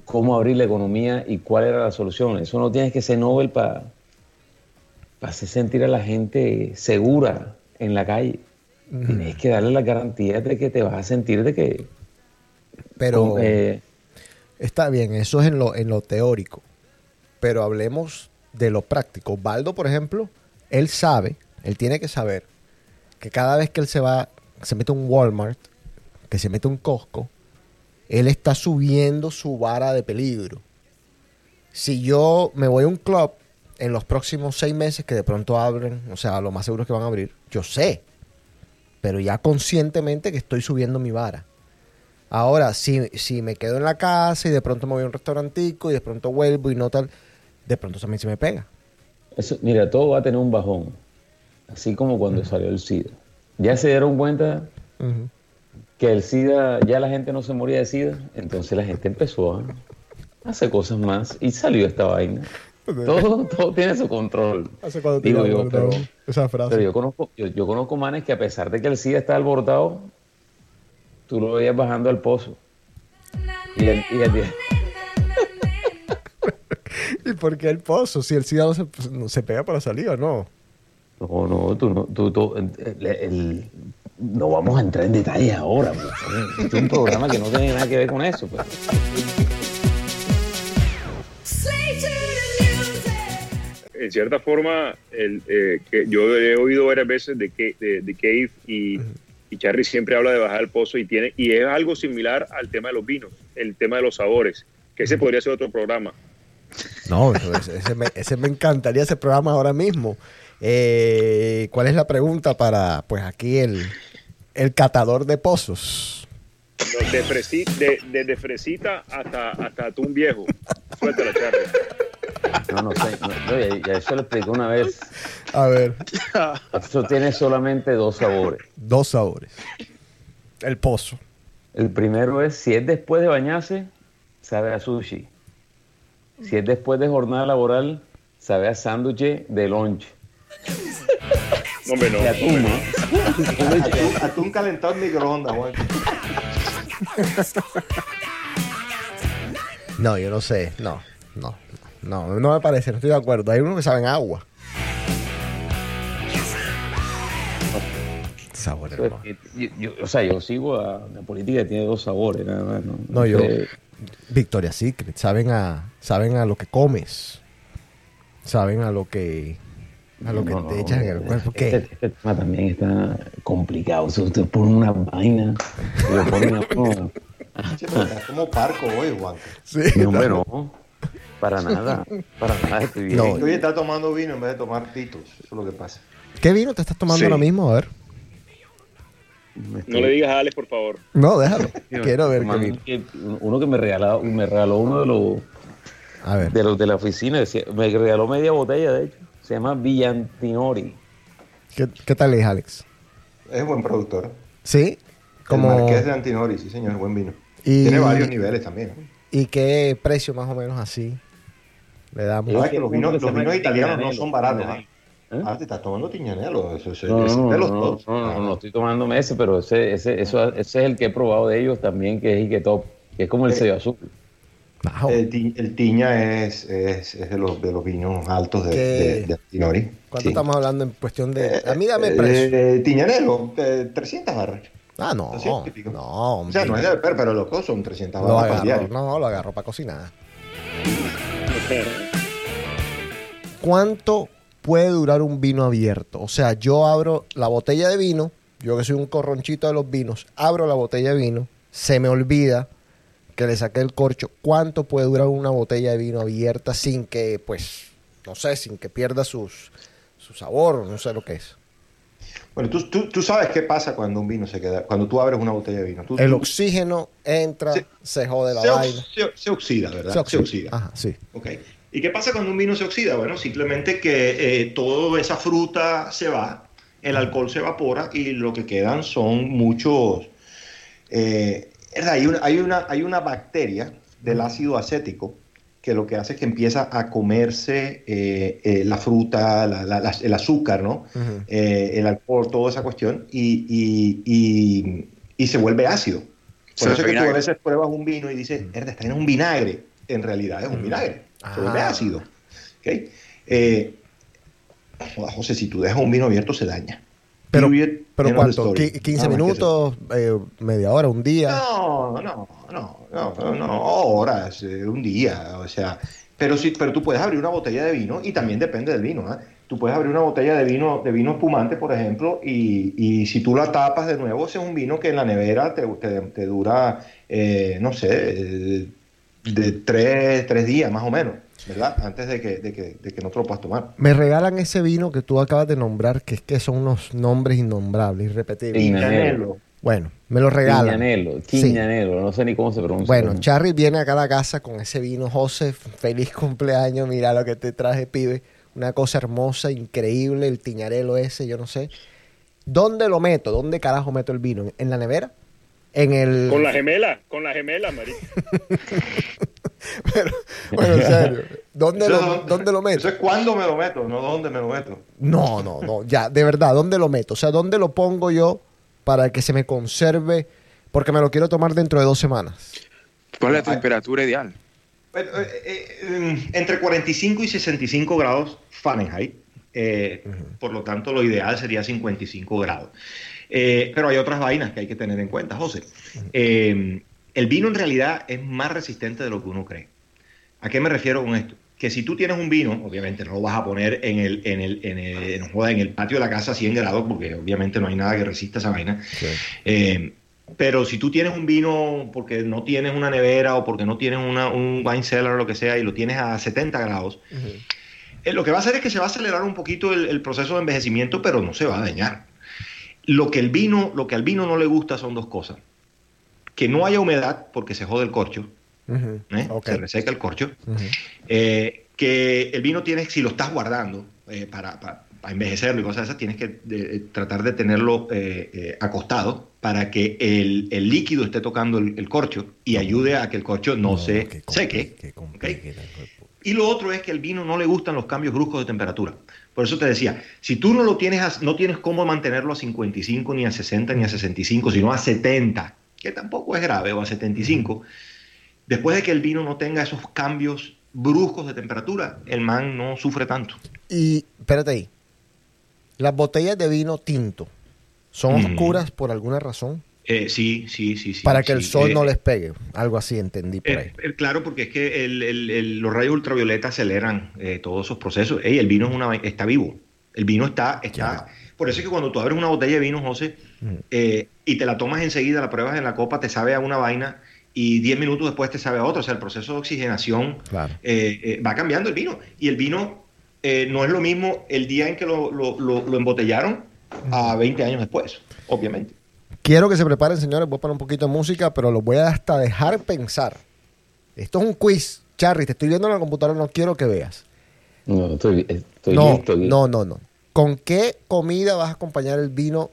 cómo abrir la economía y cuál era la solución. Eso no tienes que ser Nobel para hacer sentir a la gente segura en la calle. Tienes que darle la garantía de que te vas a sentir de que Pero eh, está bien, eso es en lo, en lo teórico. Pero hablemos de lo práctico. Baldo, por ejemplo, él sabe, él tiene que saber que cada vez que él se va, se mete un Walmart, que se mete un Costco, él está subiendo su vara de peligro. Si yo me voy a un club en los próximos seis meses que de pronto abren, o sea, lo más seguro es que van a abrir, yo sé, pero ya conscientemente que estoy subiendo mi vara. Ahora, si, si me quedo en la casa y de pronto me voy a un restaurantico y de pronto vuelvo y no tal, de pronto también se me pega. Eso, mira, todo va a tener un bajón, así como cuando salió el SIDA. Ya se dieron cuenta que el SIDA, ya la gente no se moría de SIDA, entonces la gente empezó a hacer cosas más y salió esta vaina. Todo, todo tiene su control. ¿Hace Digo yo, pero, esa frase? pero yo conozco, yo, yo conozco manes que a pesar de que el SIDA está alborotado, tú lo veías bajando al pozo. Y el, y el día- ¿Y por qué el pozo? Si el SIDA no se, no se pega para salir o no. No, no, tú no, tú, tú- el- el- no vamos a entrar en detalles ahora. pues. Este es un programa que no tiene nada que ver con eso. pues. En cierta forma, el, eh, que yo he oído varias veces de, que, de, de Cave y, y Charlie siempre habla de bajar el pozo y tiene y es algo similar al tema de los vinos, el tema de los sabores, que ese podría ser otro programa. No, ese, ese me, ese me encantaría ese programa ahora mismo. Eh, ¿Cuál es la pregunta para, pues aquí, el, el catador de pozos? No, De, fresi- de, desde fresita hasta, hasta atún viejo. Suéltala, Charlie. No, no sé. no, ya eso lo expliqué una vez. A ver, Eso tiene solamente dos sabores. dos sabores. El pozo. El primero es, si es después de bañarse, sabe a sushi. Si es después de jornada laboral, sabe a sándwich de lunch. No, hombre, no. De atún, ¿no? Atún, atún calentado en microondas, Juan. No, yo no sé. No, no, no, no me parece, no estoy de acuerdo. Hay unos que saben agua. Sabor, hermano. Yo- yo- o sea, yo sigo a la política que tiene dos sabores, nada más. No, No, yo. sé. Victoria Secret. Saben a, saben a lo que comes. Saben a lo que. A lo que No, te no, echas en el cuerpo. Este, ¿Qué? este tema también está complicado. O sea, usted pone una vaina y lo pone a uno- Che, pero está como parco hoy, Juan. Sí, No, hombre, no. Para nada, para nada estoy bien. No. Hoy está tomando vino en vez de tomar titos, eso es lo que pasa. ¿Qué vino te estás tomando ahora mismo? A ver. No le digas a Alex, por favor. No, déjalo. Quiero ver qué vino. Uno que me regaló, me regaló uno de los, a ver. de los de la oficina, me regaló media botella, de hecho. Se llama Villantinori. ¿Qué, qué tal es, Alex? Es buen productor. ¿Sí? Como... El Marqués de Antinori, sí señor, buen vino. Tiene varios niveles también. ¿Y qué precio más o menos así le damos? los vinos, italianos no son baratos. ¿eh? ¿Eh? Ah, te estás tomando Tiñanelo. Eso, no, no, de los no, no, no, estoy tomándome ese, pero ese, ese, eso, ese es el que he probado de ellos también, que es Ike Top, que es como el eh, sello azul. El, el, tiña es, es, es, de, los, de los vinos altos de, de, de Antinori. ¿Cuánto estamos hablando en cuestión de.? A mí dame precio. Eh, tiñanelo, 300 barras. Ah, no. No, O sea, no es de ver, pero los son 300 barras para No, lo agarro para cocinar. ¿Cuánto puede durar un vino abierto? O sea, yo abro la botella de vino, yo que soy un corronchito de los vinos, abro la botella de vino, se me olvida que le saqué el corcho. ¿Cuánto puede durar una botella de vino abierta sin que, pues, no sé, sin que pierda sus, su sabor, no sé lo que es? Bueno, tú, tú, tú, sabes qué pasa cuando un vino se queda, cuando tú abres una botella de vino. el oxígeno entra, se, jode la vaina. Se, oxida, ¿verdad? Se oxida. Ajá, sí. Ok. ¿Y qué pasa cuando un vino se oxida? Bueno, simplemente que eh, toda esa fruta se va, el alcohol se evapora y lo que quedan son muchos... Eh, hay, una, hay, una, hay una bacteria del ácido acético que lo que hace es que empieza a comerse eh, eh, la fruta, el azúcar, ¿no? Eh, el alcohol, toda esa cuestión, y, se vuelve ácido. Por eso es que tú a veces pruebas un vino y dices, está en un vinagre. En realidad es un vinagre. Se vuelve ah. ácido. ¿Okay? José, si tú dejas un vino abierto, se daña. Pero, pero ¿cuánto? ¿15 minutos? Eh, ¿Media hora? ¿Un día? No, no, no, no, no, horas, eh, un día, o sea, pero sí, pero tú puedes abrir una botella de vino y también depende del vino, ¿eh? Tú puedes abrir una botella de vino, de vino espumante, por ejemplo, y, y si tú la tapas de nuevo, ese es un vino que en la nevera te, te, dura, eh, no sé, de tres, tres días más o menos. ¿Verdad? Antes de que, de, que, de que no te lo puedas tomar. Me regalan ese vino que tú acabas de nombrar, que es que son unos nombres innombrables, irrepetibles. Tiñanelo. Bueno, me lo regalan. Tiñanelo, Tiñanelo, no sé ni cómo se pronuncia. Bueno, Charry viene a cada casa con ese vino. José, feliz cumpleaños, mira lo que te traje, pibe. Una cosa hermosa, increíble, el tiñarelo ese, yo no sé. ¿Dónde lo meto? ¿Dónde carajo meto el vino? ¿En la nevera? En el... Con la gemela, con la gemela, María. Pero, bueno, en serio, ¿dónde, lo, ¿dónde lo meto? Eso es cuándo me lo meto, no dónde me lo meto. No, no, no, ya, de verdad, ¿dónde lo meto? O sea, ¿dónde lo pongo yo para que se me conserve? Porque me lo quiero tomar dentro de dos semanas. ¿Cuál es la temperatura ideal? Eh, eh, entre 45 y 65 grados Fahrenheit. Eh, por lo tanto, lo ideal sería 55 grados. Pero hay otras vainas que hay que tener en cuenta, José. El vino en realidad es más resistente de lo que uno cree. ¿A qué me refiero con esto? Que si tú tienes un vino, obviamente no lo vas a poner en el, en el, en el, patio de la casa a 100 grados, porque obviamente no hay nada que resista esa vaina. Eh, pero si tú tienes un vino porque no tienes una nevera o porque no tienes un wine cellar o lo que sea y lo tienes a 70 grados, eh, lo que va a hacer es que se va a acelerar un poquito el, el, proceso de envejecimiento, pero no se va a dañar. Lo que, el vino, lo que al vino no le gusta son dos cosas. Que no haya humedad porque se jode el corcho, ¿eh? se reseca el corcho, eh, que el vino tienes, si lo estás guardando eh, para, para, envejecerlo y cosas esas, tienes que tratar de tenerlo acostado para que el, el, líquido esté tocando el, corcho y ayude a que el corcho no, se seque. Y lo otro es que el vino no le gustan los cambios bruscos de temperatura. Por eso te decía, si tú no lo tienes, no tienes cómo mantenerlo a 55, ni a 60, ni a 65, sino a 70, que tampoco es grave, o a 75, después de que el vino no tenga esos cambios bruscos de temperatura, el man no sufre tanto. Y espérate ahí, las botellas de vino tinto son oscuras por alguna razón. Eh, sí, sí, sí, sí. Para que el sol no eh, les pegue, algo así entendí por eh, ahí. claro, porque es que los rayos ultravioleta aceleran todos esos procesos. el vino es una, está vivo. El vino está, está. Por eso es que cuando tú abres una botella de vino, José, eh, y te la tomas enseguida, la pruebas en la copa, te sabe a una vaina y 10 minutos después te sabe a otro. O sea, el proceso de oxigenación eh, eh, va cambiando el vino. Y el vino eh, no es lo mismo el día en que lo, lo, embotellaron a 20 años después, obviamente. Quiero que se preparen, señores. Voy a poner un poquito de música, pero los voy a hasta dejar pensar. Esto es un quiz. Charry, te estoy viendo en la computadora, no quiero que veas. No, estoy, estoy no, no, no, no. ¿Con qué comida vas a acompañar el vino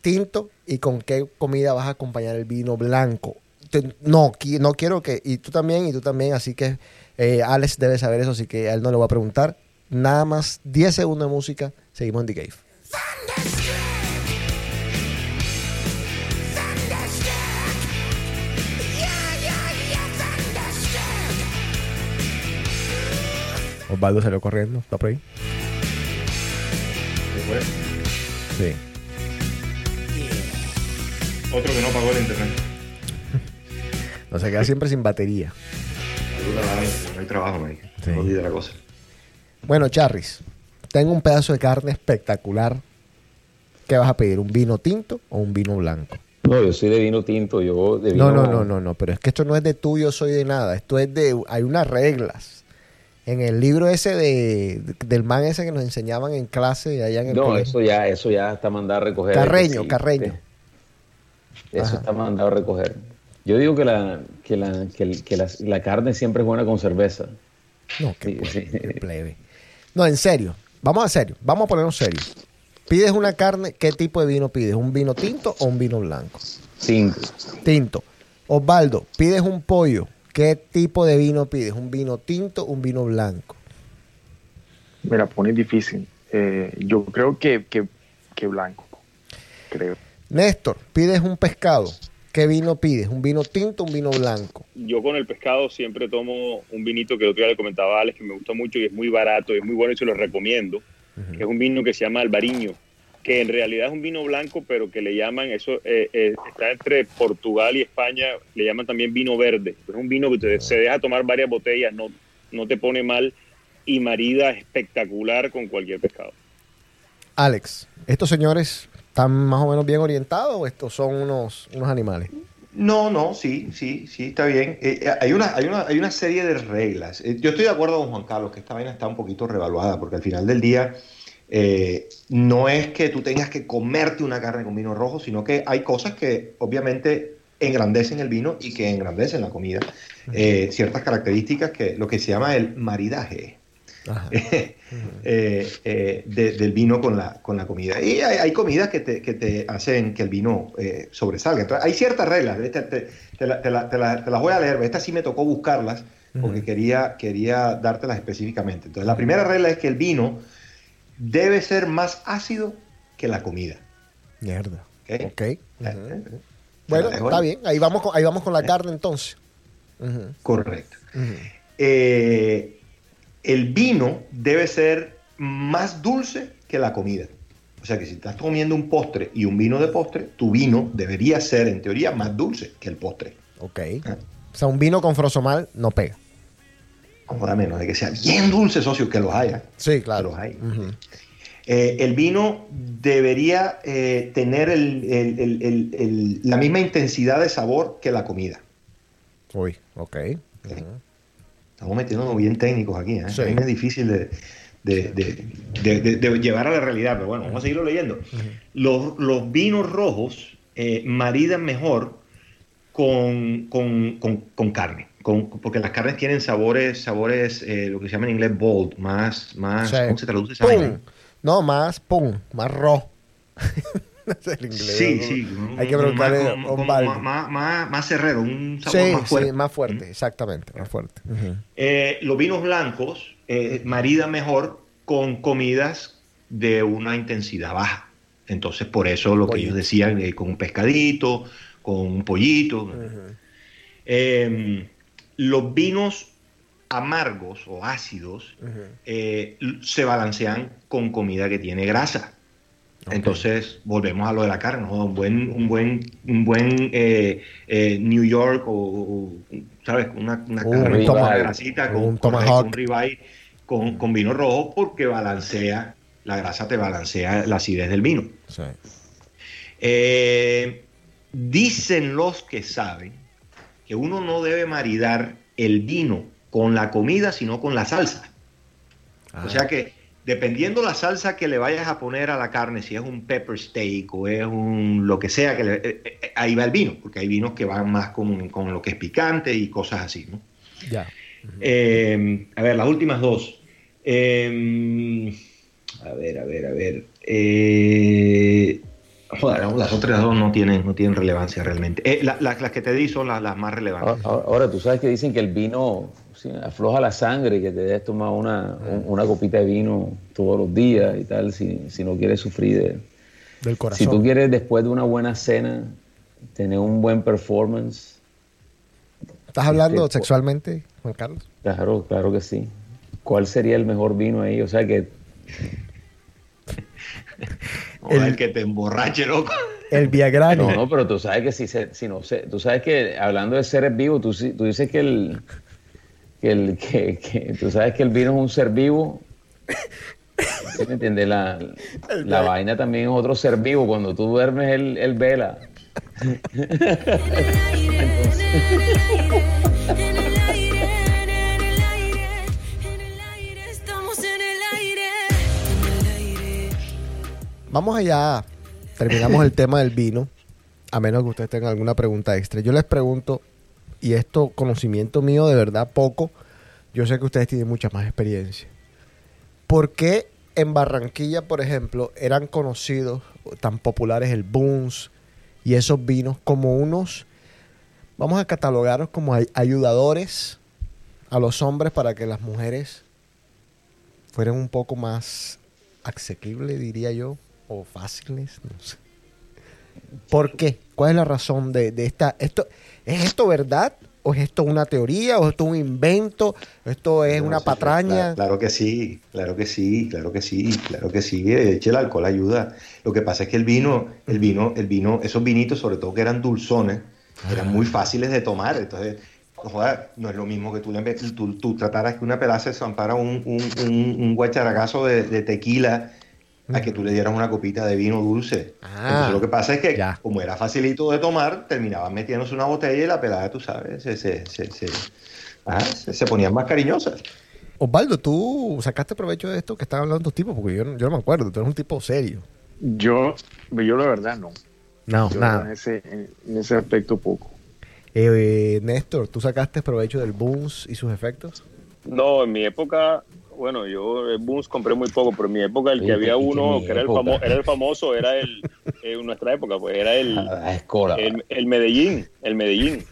tinto y con qué comida vas a acompañar el vino blanco? no, no quiero que, y tú también, y tú también, así que eh, Alex debe saber eso, así que a él no le voy a preguntar. Nada más 10 segundos de música, seguimos en The Cave. Osvaldo salió corriendo, ¿está por ahí? Sí. Otro que no pagó el internet. no se queda siempre sin batería. No hay trabajo, Mike. No la cosa. Bueno, Charris, tengo un pedazo de carne espectacular. ¿Qué vas a pedir? ¿Un vino tinto o un vino blanco? No, yo soy de vino tinto, yo de vino... No, no, no, no, no, pero es que esto no es de tuyo, soy de nada. Esto es de... Hay unas reglas. En el libro ese de, del man ese que nos enseñaban en clase allá en el No, eso ya, eso ya está mandado a recoger. Carreño, Carreño. Eso está mandado a recoger. Yo digo que la, que la, que, la, carne siempre es buena con cerveza. No, qué, plebe. No, en serio. Vamos a serio. Vamos a ponernos serio. ¿Pides una carne? ¿Qué tipo de vino pides? ¿Un vino tinto o un vino blanco? Tinto. Tinto. Osvaldo, ¿pides un pollo? ¿Qué tipo de vino pides? ¿Un vino tinto o un vino blanco? Me la pone difícil. Eh, yo creo que, que blanco. Creo. Néstor, pides un pescado. ¿Qué vino pides? ¿Un vino tinto o un vino blanco? Yo con el pescado siempre tomo un vinito que el otro día le comentaba a Alex que me gusta mucho y es muy barato y es muy bueno y se lo recomiendo. Es un vino que se llama Albariño, que en realidad es un vino blanco, pero que le llaman, eso eh, eh, está entre Portugal y España, le llaman también vino verde. Es un vino que se deja tomar varias botellas, no, no te pone mal y marida espectacular con cualquier pescado. Alex, estos señores ¿Están más o menos bien orientados o estos son unos, unos animales? No, no, sí, sí, sí, está bien. Eh, eh, hay, una, hay, una, hay una serie de reglas. Eh, yo estoy de acuerdo con Juan Carlos que esta vaina está un poquito revaluada, porque al final del día no es que tú tengas que comerte una carne con vino rojo, sino que hay cosas que obviamente engrandecen el vino y que engrandecen la comida. ciertas características que lo que se llama el maridaje. Eh, eh, del vino con la, con la comida. Y hay, comidas que te, que te, hacen que el vino eh, sobresalga. Entonces, hay ciertas reglas, te, te, las voy a leer, estas sí me tocó buscarlas porque quería, quería dártelas específicamente. Entonces, la primera regla es que el vino debe ser más ácido que la comida. Mierda. Ok. Bueno, está bien. Ahí vamos con, ahí vamos con la carne entonces. Correcto. Eh, el vino debe ser más dulce que la comida. O sea que si estás comiendo un postre y un vino de postre, tu vino debería ser, en teoría, más dulce que el postre. Ok. Ah. O sea, un vino con frosomal no pega. Como menos de que sea bien dulce, socio, que los haya. Sí, claro. los hay. Eh, el vino debería eh, tener la misma intensidad de sabor que la comida. Uy, ok. Estamos metiéndonos bien técnicos aquí. ¿eh? Es difícil de, llevar a la realidad, pero bueno, vamos a seguirlo leyendo. los, vinos rojos eh, maridan mejor con, carne, porque las carnes tienen sabores, sabores eh, lo que se llama en inglés bold, más, más ¿cómo se traduce esa No, más pum, más rojo. Sí, sí. Hay que preguntarle más, más, más, cerrero, un sabor más fuerte. Sí, más fuerte, exactamente, más fuerte. Eh, los vinos blancos eh, maridan mejor con comidas de una intensidad baja. Entonces, por eso lo que ellos decían, eh, con un pescadito, con un pollito. Los vinos amargos o ácidos se balancean con comida que tiene grasa. Entonces volvemos a lo de la carne, un buen, un buen, un buen eh, eh, New York o, sabes, una, una carne grasita con, un con, ribeye con, con, vino rojo porque balancea la grasa te balancea la acidez del vino. Eh, dicen los que saben que uno no debe maridar el vino con la comida, sino con la salsa. O sea que dependiendo la salsa que le vayas a poner a la carne, si es un pepper steak o es un lo que sea, que eh, eh, ahí va el vino, porque hay vinos que van más con, con lo que es picante y cosas así, ¿no? Ya. Eh, a ver, las últimas dos. Eh, a ver, a ver, a ver. Joder, las otras dos no tienen, no tienen relevancia realmente. Eh, la, la, las que te di son las, las más relevantes. Ahora, ahora, tú sabes que dicen que el vino sí, afloja la sangre y que te debes tomar una, un, una copita de vino todos los días y tal, si, si no quieres sufrir de, Del corazón. Si tú quieres después de una buena cena tener un buen performance. ¿Estás hablando este, sexualmente, Juan Carlos? Claro, claro que sí. ¿Cuál sería el mejor vino ahí? O sea que el, el, que te emborrache, loco. El Viagra. No, no, pero tú sabes que si, se, si no sé, tú sabes que hablando de seres vivos, tú, tú dices que el, que el que, que, tú sabes que el vino es un ser vivo. ¿Sí me entiendes? La, la vaina también es otro ser vivo. Cuando tú duermes, él, él vela. Entonces... Vamos allá. Terminamos el tema del vino. A menos que ustedes tengan alguna pregunta extra. Yo les pregunto, y esto conocimiento mío de verdad poco, yo sé que ustedes tienen mucha más experiencia. ¿Por qué en Barranquilla, por ejemplo, eran conocidos tan populares el Boons y esos vinos como unos, vamos a catalogarlos como ayudadores a los hombres para que las mujeres fueran un poco más asequibles, diría yo, o fáciles, no sé. ¿Por qué? ¿Cuál es la razón de, de, esta? Esto, ¿Es esto verdad? ¿O es esto una teoría? ¿O esto un invento? ¿Esto es no, una patraña? Claro, claro, que sí, claro que sí, claro que sí, claro que sí. Eche el alcohol ayuda. Lo que pasa es que el vino, el vino, el vino, esos vinitos, sobre todo que eran dulzones, ah. eran muy fáciles de tomar. Entonces, joder, no es lo mismo que tú, le, tú, tú trataras que una pelaza se zampara un, un, un, un guacharagazo de, de tequila a que tú le dieras una copita de vino dulce. Ah, Entonces lo que pasa es que, ya. como era facilito de tomar, terminaban metiéndose una botella y la pelada, tú sabes, se, se, se, se, ah, se ponían más cariñosas. Osvaldo, ¿tú sacaste provecho de esto que estaban hablando tus tipos? Porque yo, yo no me acuerdo, tú eres un tipo serio. Yo, yo la verdad no. No, yo nada. En ese, en ese aspecto poco. Eh, Néstor, ¿tú sacaste provecho del booms y sus efectos? No, en mi época bueno, yo el Booms compré muy poco, pero en mi época el que había uno que era el, famo, era el famoso, era el, en nuestra época, pues era el, el, el, Medellín, el Medellín.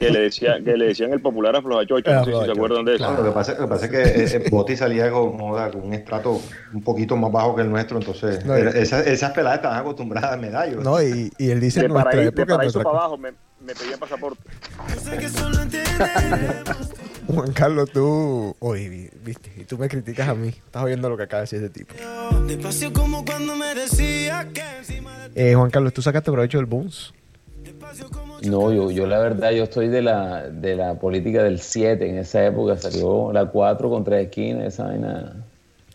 que le decía, que le decían el popular aflojachocho, no sé si se acuerdan de eso. Claro, lo, que pasa, lo que pasa es que ese Boti salía con, con, un estrato un poquito más bajo que el nuestro, entonces no, era, esas, esas peladas estaban acostumbradas a medallos. No, y, y él dice de en nuestra para época. de paraíso para abajo me, me pedían pasaporte. Juan Carlos, tú. Oye, viste, y tú me criticas a mí. Estás oyendo lo que acaba de decir ese tipo. Eh, Juan Carlos, ¿tú sacaste provecho del Boons? No, yo, yo la verdad, yo estoy de la, de la política del 7. En esa época salió la 4 contra esquina, esa vaina.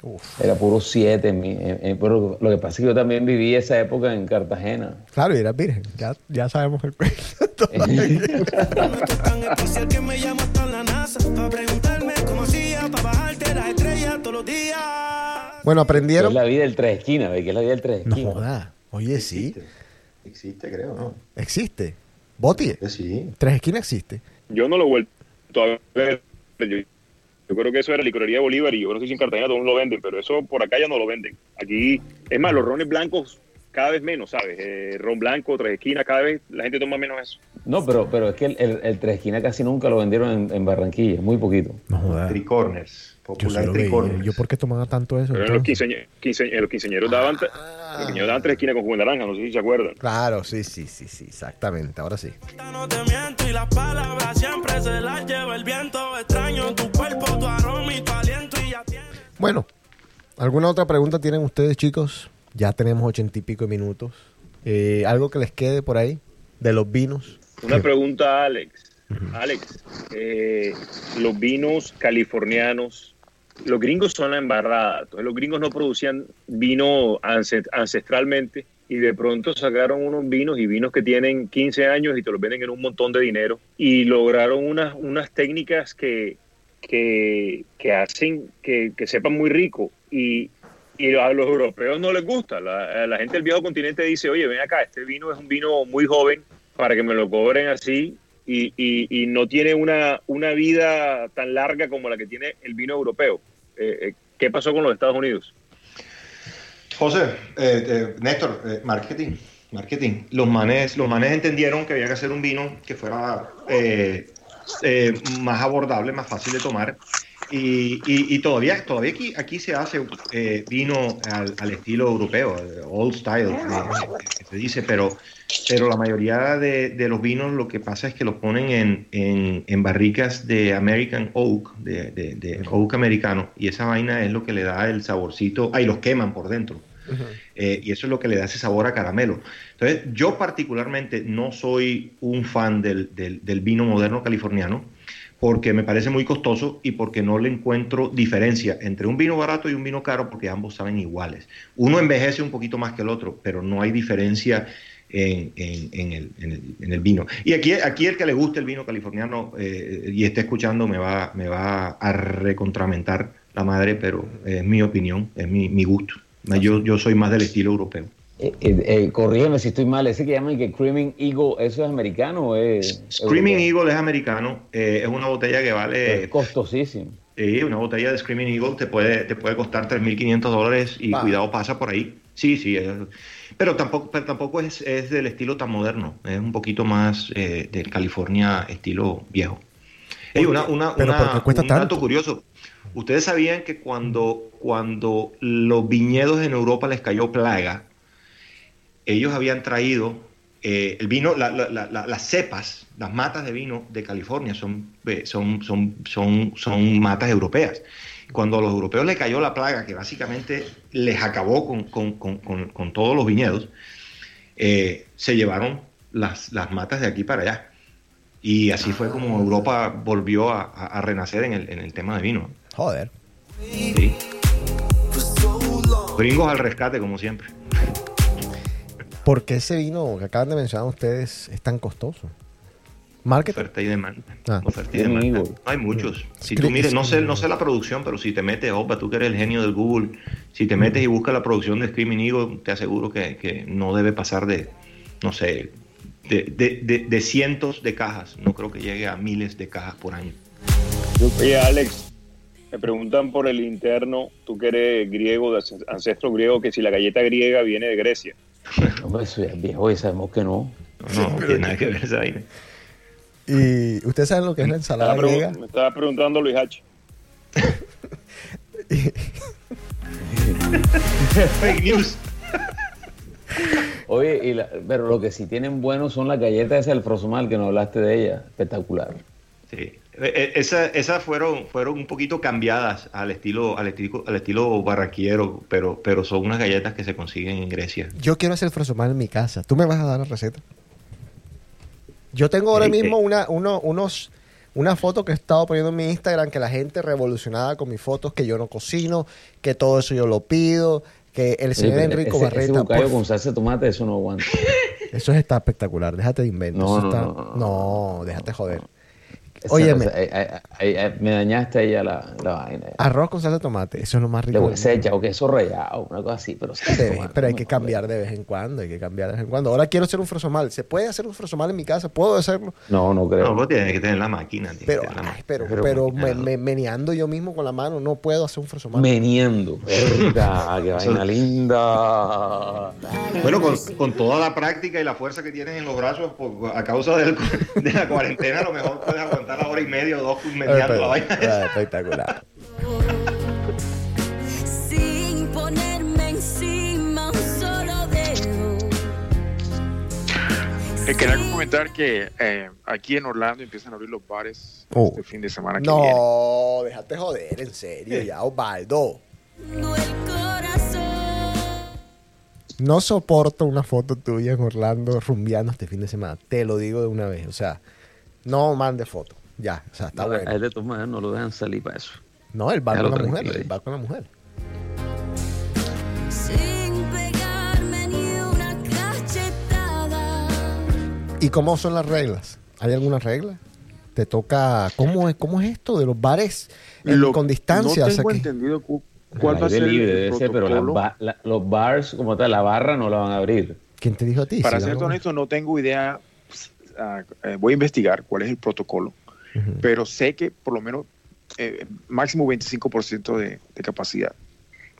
Uf. Era puro 7. Pero lo que pasa es que yo también viví esa época en Cartagena. Claro, y eras virgen. Ya, ya sabemos el cuento. bueno, aprendieron. Es la vida del tres esquinas, ¿ve? que es la vida del tres esquinas. No joda. Oye, existe. sí. Existe, creo, ¿no? Existe. Boti. Sí. Tres esquinas existe. Yo no lo he vuelto a ver. Yo, yo creo que eso era licorería Bolívar y yo no sé si en Cartagena todos lo venden, pero eso por acá ya no lo venden. Aquí, es más, los rones blancos cada vez menos, ¿sabes? Eh, ron blanco, tres esquinas, cada vez la gente toma menos eso. No, pero, pero es que el, el, el tres esquinas casi nunca lo vendieron en, en Barranquilla, muy poquito. No jodas. Tricorners. Popular Yo, tricorners. ¿Yo por qué tomaba tanto eso? Pero los, quinceañeros, quince, los quinceañeros daban, ah. los quinceañeros daban tres esquinas con jugo de naranja, no sé si se acuerdan. Claro, sí, sí, sí, sí, exactamente, ahora sí. No te miento y las palabras siempre se las lleva el viento. Extraño tu cuerpo, tu aroma y tu aliento y ya tienes... Bueno, ¿alguna otra pregunta tienen ustedes, chicos? Ya tenemos ochenta y pico de minutos. Eh, ¿Algo que les quede por ahí de los vinos? Una pregunta, Alex. Uh -huh. Alex, eh, los vinos californianos, los gringos son la embarrada. Entonces, los gringos no producían vino ancestralmente y de pronto sacaron unos vinos y vinos que tienen 15 años y te los venden en un montón de dinero y lograron unas, unas técnicas que, que, hacen que, sepan muy rico y, a los europeos no les gusta. La, la, gente del viejo continente dice, oye, ven acá, este vino es un vino muy joven para que me lo cobren así y, y, no tiene una, una vida tan larga como la que tiene el vino europeo. Eh, eh, ¿Qué pasó con los Estados Unidos? José, eh, Néstor, marketing, marketing. Los manes, los manes entendieron que había que hacer un vino que fuera más abordable, más fácil de tomar. Y, y, todavía, todavía aquí, aquí se hace vino al, estilo europeo, old style, que se dice, pero pero la mayoría de, los vinos lo que pasa es que los ponen en, barricas de American Oak, de, Oak americano, y esa vaina es lo que le da el saborcito, ahí los queman por dentro. Eh, y eso es lo que le da ese sabor a caramelo. Entonces, yo particularmente no soy un fan del, del vino moderno californiano, porque me parece muy costoso y porque no le encuentro diferencia entre un vino barato y un vino caro, porque ambos saben iguales. Uno envejece un poquito más que el otro, pero no hay diferencia en, en, el, en, el, vino. Y aquí, aquí el que le guste el vino californiano eh, y esté escuchando me va, me va a recontramentar la madre, pero es mi opinión, es mi, mi gusto. Yo, yo soy más del estilo europeo. Eh, eh, corrígeme si estoy mal, ese que llaman que Screaming Eagle, ¿eso es americano o es? Screaming Eagle es americano, es una botella que vale... Es costosísimo. Sí, una botella de Screaming Eagle te puede, te puede costar 3.500 dólares y cuidado pasa por ahí. Sí, sí, pero tampoco, pero tampoco es, es, del estilo tan moderno, es un poquito más eh, del California estilo viejo. Hay una, una, un dato curioso. Ustedes sabían que cuando, cuando los viñedos en Europa les cayó plaga, ellos habían traído eh, el vino, las cepas, las matas de vino de California son, eh, son, son, son, son matas europeas cuando a los europeos les cayó la plaga, que básicamente les acabó con, todos los viñedos, eh, se llevaron las, matas de aquí para allá. Y así fue como Europa volvió a, renacer en el, tema de vino. Joder. Sí. Gringos al rescate, como siempre. ¿Por qué ese vino que acaban de mencionar ustedes es tan costoso? Oferta y demanda. Ah. Oferta y demanda. hay muchos. Si tú mires, no sé, no sé la producción, pero si te metes, opa, tú que eres el genio del Google, si te metes y buscas la producción de Screaming Eagle, te aseguro que, no debe pasar de, no sé, de, cientos de cajas. No creo que llegue a miles de cajas por año. Oye, Alex, me preguntan por el interno, tú que eres griego, de ancestro griego, que si la galleta griega viene de Grecia. Hombre, eso es viejo y sabemos que no. No, no tiene nada que ver esa vaina. ¿Y ustedes saben lo que es la ensalada griega? Me estaba preguntando Luis H. Fake news. Oye, pero lo que sí tienen bueno son las galletas esas del Frosomal, que no hablaste de ella. Espectacular. Sí. E, e, esas fueron, fueron un poquito cambiadas al estilo, al estilo, al estilo barraquiero, pero, pero son unas galletas que se consiguen en Grecia. Yo quiero hacer Frosomal en mi casa. ¿Tú me vas a dar la receta? Yo tengo ahora mismo una, uno, unos, una foto que he estado poniendo en mi Instagram que la gente revolucionada con mis fotos, que yo no cocino, que todo eso yo lo pido, que el señor Enrico Barreta... Ese con salsa de tomate, eso no aguanta. Eso está espectacular, déjate de invento. No, no, no, no, déjate joder. Oye, me dañaste ahí la, la vaina. Arroz con salsa de tomate, eso es lo más rico. Le o queso rallado, una cosa así, pero Pero hay que cambiar de vez en cuando, hay que cambiar de vez en cuando. Ahora quiero hacer un frosomal. ¿Se puede hacer un frosomal en mi casa? ¿Puedo hacerlo? No, no creo. No, vos tienes que tener la máquina. Pero, pero, pero, meneando yo mismo con la mano, no puedo hacer un frosomal. Meneando. Verdad, qué vaina linda. Bueno, con, con, toda la práctica y la fuerza que tienes en los brazos, a causa del, de la cuarentena, a lo mejor puedes aguantar la hora y media o dos mediando la vaina. espectacular. Sin ponerme encima un solo dedo. Eh, quería comentar que eh, aquí en Orlando empiezan a abrir los bares oh. este fin de semana que no, viene. Déjate joder, en serio, ya, Osvaldo. No soporto una foto tuya en Orlando rumbeando este fin de semana. Te lo digo de una vez. O sea, no mande foto. Ya, o sea, está no, bueno. A él de todas no lo dejan salir para eso. No, él va con la mujer, él va con la mujer. Sin pegarme ni una ¿Y cómo son las reglas? ¿Hay alguna regla? ¿Te toca... ¿Cómo es, cómo es esto de los bares con distancia? No tengo entendido cuál va a ser libre, pero los bars como tal, la barra no la van a abrir. ¿Quién te dijo a ti? Para ser honesto, no tengo idea. Ah, eh, voy a investigar cuál es el protocolo, pero sé que por lo menos eh, máximo 25% de, de capacidad.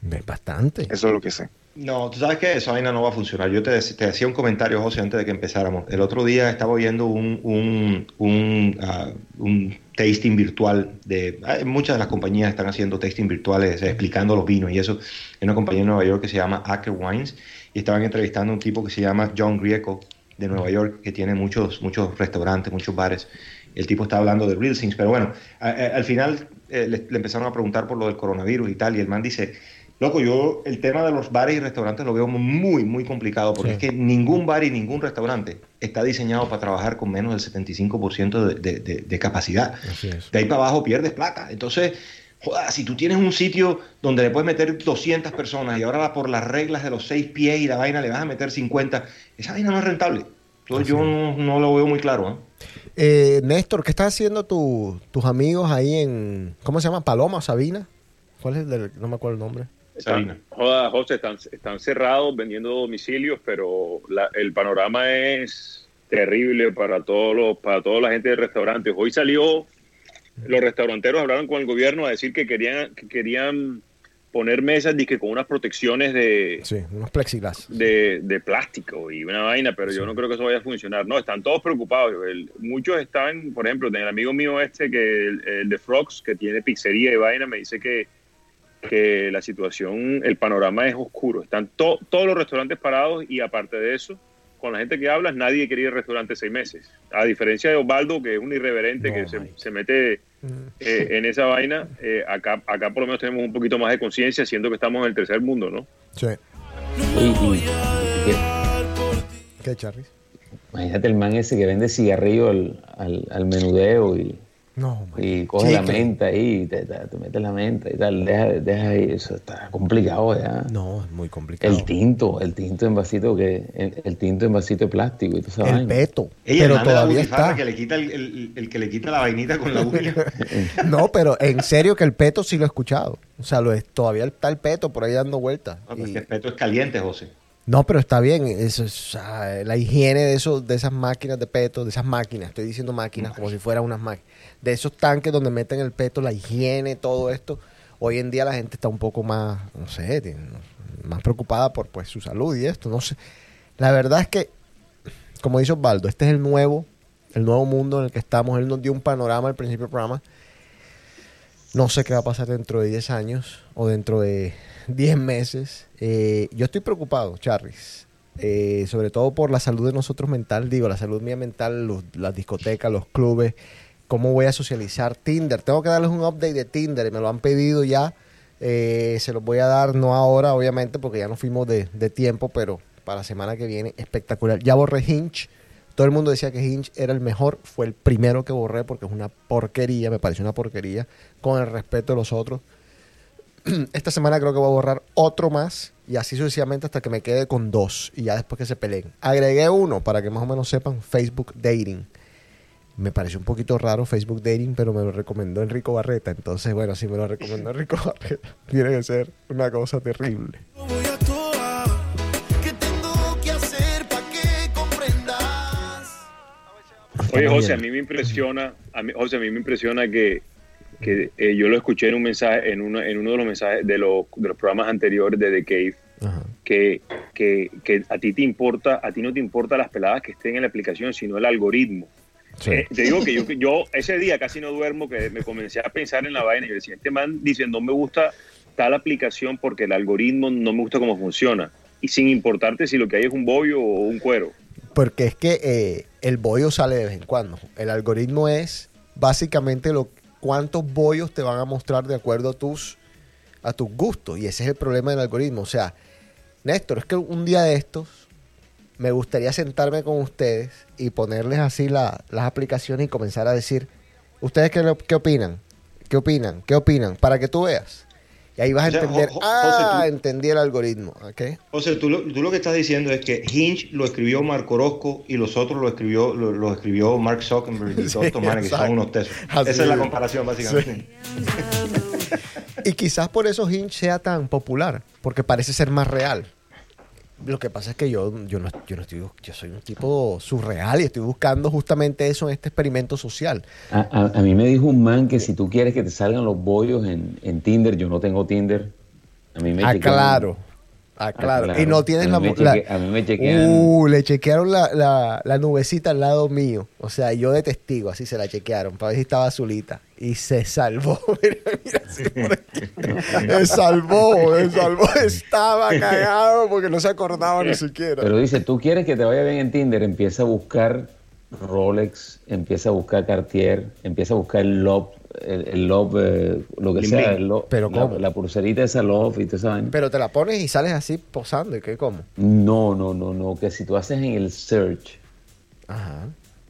Bastante. Eso es lo que sé. No, tú sabes que esa vaina no va a funcionar. Yo te, decía un comentario, José, antes de que empezáramos. El otro día estaba oyendo un, un, un, ah, un tasting virtual de... muchas de las compañías están haciendo tasting virtuales eh, explicando los vinos y eso. Hay una compañía en Nueva York que se llama Acker Wines y estaban entrevistando a un tipo que se llama John Grieco de Nueva York, que tiene muchos, muchos restaurantes, muchos bares. El tipo está hablando de real things, pero bueno, al final eh, le, le empezaron a preguntar por lo del coronavirus y tal, y el man dice Loco, yo el tema de los bares y restaurantes lo veo muy, muy complicado porque es que ningún bar y ningún restaurante está diseñado para trabajar con menos del 75% de, de, de, capacidad. De ahí para abajo pierdes plata. Entonces, joda, si tú tienes un sitio donde le puedes meter 200 personas y ahora va por las reglas de los 6 pies y la vaina le vas a meter 50, esa vaina no es rentable. Entonces yo no, lo veo muy claro. ¿eh? ¿eh? Néstor, ¿qué están haciendo tus amigos ahí en, ¿cómo se llama? Paloma, Sabina? ¿Cuál es el no me acuerdo el nombre? Están, joda, José, están, están, cerrados vendiendo domicilios, pero el panorama es terrible para todos los, para toda la gente de restaurantes. Hoy salió, los restauranteros hablaron con el gobierno a decir que querían, que querían poner mesas que con unas protecciones de sí, unos plexiglas de, de, plástico y una vaina, pero yo no creo que eso vaya a funcionar. No, están todos preocupados. muchos están, por ejemplo, el amigo mío este que el de Frogs que tiene pizzería y vaina me dice que que la situación, el panorama es oscuro. Están todos los restaurantes parados y aparte de eso, con la gente que hablas, nadie quería ir al restaurante seis meses. A diferencia de Osvaldo, que es un irreverente que se, mete mm. eh, en esa vaina, eh, acá, acá por lo menos tenemos un poquito más de conciencia, siendo que estamos en el tercer mundo, ¿no? Sí. ¿Qué, Charlie? Imagínate el man ese que vende cigarrillo al, al, al menudeo y no, y coge la menta ahí, te, te, metes la menta y tal, deja, deja ahí, eso está complicado ya. No, es muy complicado. El tinto, el tinto en vasito que, el, tinto en vasito de plástico y todo El peto, pero todavía está. Que le quita el, el, que le quita la vainita con la uña. no, pero en serio que el peto sí lo he escuchado. O sea, lo es, todavía está el peto por ahí dando vueltas. No, el peto es caliente, José. No, pero está bien. Eso es, la higiene de, eso, de esas máquinas de peto, de esas máquinas, estoy diciendo máquinas como si fueran unas máquinas de esos tanques donde meten el peto, la higiene, todo esto. Hoy en día la gente está un poco más, no sé, más preocupada por pues su salud y esto, no sé. La verdad es que, como dice Osvaldo, este es el nuevo, el nuevo mundo en el que estamos. Él nos dio un panorama al principio del programa. No sé qué va a pasar dentro de 10 años o dentro de 10 meses. Eh, yo estoy preocupado, Charles. Eh, sobre todo por la salud de nosotros mental, digo, la salud mía mental, las discotecas, los clubes, cómo voy a socializar Tinder. Tengo que darles un update de Tinder y me lo han pedido ya. Eh, se los voy a dar, no ahora, obviamente, porque ya no fuimos de, tiempo, pero para la semana que viene, espectacular. Ya borré Hinge. Todo el mundo decía que Hinge era el mejor. Fue el primero que borré porque es una porquería, me pareció una porquería, con el respeto de los otros. Esta semana creo que voy a borrar otro más y así sucesivamente hasta que me quede con dos y ya después que se peleen. Agregué uno para que más o menos sepan Facebook Dating me pareció un poquito raro Facebook Dating, pero me lo recomendó Enrico Barreta. Entonces, bueno, si me lo recomendó Enrico Barreta, tiene que ser una cosa terrible. Oye, José, a mí me impresiona, a mí, José, a mí me impresiona que, que eh, yo lo escuché en un mensaje, en uno, en uno de los mensajes de los, de los programas anteriores de The Cave, que, que, que, a ti te importa, a ti no te importa las peladas que estén en la aplicación, sino el algoritmo. Eh, te digo que yo, yo ese día casi no duermo, que me comencé a pensar en la vaina y decía, este man dice, no me gusta tal aplicación porque el algoritmo no me gusta cómo funciona. Y sin importarte si lo que hay es un bollo o un cuero. Porque es que eh, el bollo sale de vez en cuando. El algoritmo es básicamente lo cuántos bollos te van a mostrar de acuerdo a tus, a tus gustos. Y ese es el problema del algoritmo. O sea, Néstor, es que un día de estos me gustaría sentarme con ustedes y ponerles así las aplicaciones y comenzar a decir, ¿ustedes qué, qué opinan? ¿Qué opinan? ¿Qué opinan? Para que tú veas. Y ahí vas a entender, ah, entendí el algoritmo. ¿okay? José, tú lo, tú lo, que estás diciendo es que Hinge lo escribió Marco Orozco y los otros lo escribió, lo, escribió Mark Zuckerberg y todos estos manes que son unos tesos. Esa es la comparación, básicamente. y quizás por eso Hinge sea tan popular, porque parece ser más real. Lo que pasa es que yo, yo, no, yo no estoy, yo soy un tipo surreal y estoy buscando justamente eso en este experimento social. A, a, mí me dijo un man que si tú quieres que te salgan los bollos en, en Tinder, yo no tengo Tinder. A mí me ah, claro. Ah, claro. Y no tienes la, A mí me chequearon. Uh, le chequearon la, la, nubecita al lado mío. O sea, yo de testigo, así se la chequearon, para ver si estaba azulita. Y se salvó. mira, mira, se salvó, se salvó. Estaba cagado porque no se acordaba ni siquiera. Pero dice, tú quieres que te vaya bien en Tinder, empieza a buscar Rolex, empieza a buscar Cartier, empieza a buscar Love el, love, eh, lo que sea, el ¿Pero La, pulserita esa love y toda esa vaina. Pero te la pones y sales así posando, ¿y qué cómo? No, no, no, no, que si tú haces en el search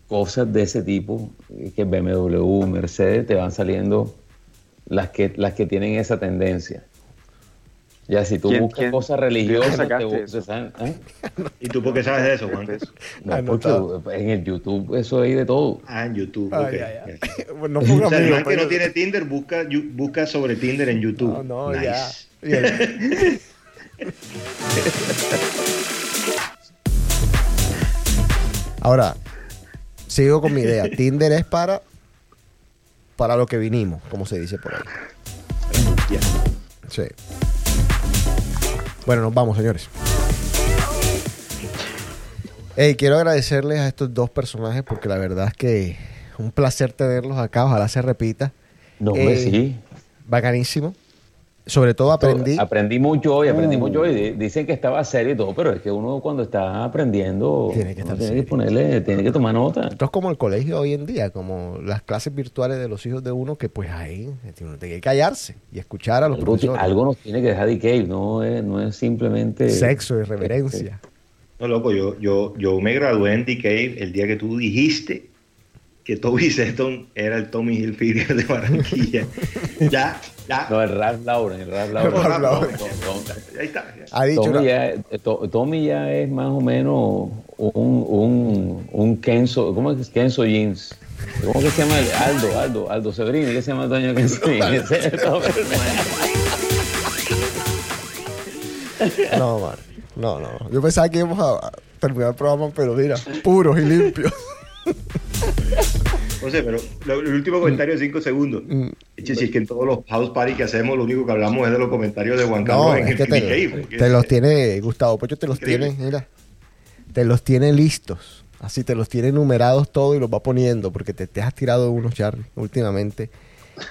cosas de ese tipo, que BMW, Mercedes, te van saliendo las que, las que tienen esa tendencia. Ya, si tú buscas cosas religiosas, te buscas, ¿eh? ¿Y tú por qué sabes de eso, Juan? No, porque en el YouTube eso hay de todo. Ah, en YouTube. okay. no o sea, el que no tiene Tinder busca, busca sobre Tinder en YouTube. No, no, ya. Ahora, sigo con mi idea. Tinder es para para lo que vinimos, como se dice por ahí. Sí. Bueno, nos vamos, señores. Hey, quiero agradecerles a estos dos personajes porque la verdad es que un placer tenerlos acá. Ojalá se repita. No, eh, sí. Bacanísimo. Sobre todo aprendí. Aprendí mucho hoy, aprendí uh. mucho hoy. Dicen que estaba serio y todo, pero es que uno cuando está aprendiendo tiene que, tiene que ponerle, tiene que tomar nota. Esto es como el colegio hoy en día, como las clases virtuales de los hijos de uno, que pues ahí uno tiene que callarse y escuchar a los algo, profesores. Algo nos tiene que dejar de que no es, no es simplemente... Sexo y reverencia. No, loco, yo, yo, yo me gradué en DK el día que tú dijiste que Toby Sexton era el Tommy Hilfiger de Barranquilla. ya, ya. No, el Ralph Lauren, el Ralph Lauren. Ahí está. Ha dicho Tommy, ya, Tommy, ya, es más o menos un, un, un Kenzo, ¿cómo es Kenzo Jeans? ¿Cómo que se llama? Aldo, Aldo, Aldo Severino, ¿qué se llama Doña Kenzo Jeans? no, man. No, no. Yo pensaba que íbamos a terminar el programa, pero mira, puros y limpios. José, pero el último comentario de 5 segundos. Mm. si es que en todos los house party que hacemos, lo único que hablamos es de los comentarios de Juan Carlos en el te, te los tiene, Gustavo Pocho te los tiene, mira. Te los tiene listos. Así te los tiene numerados todo y los va poniendo, porque te, te has tirado unos, Charlie, últimamente.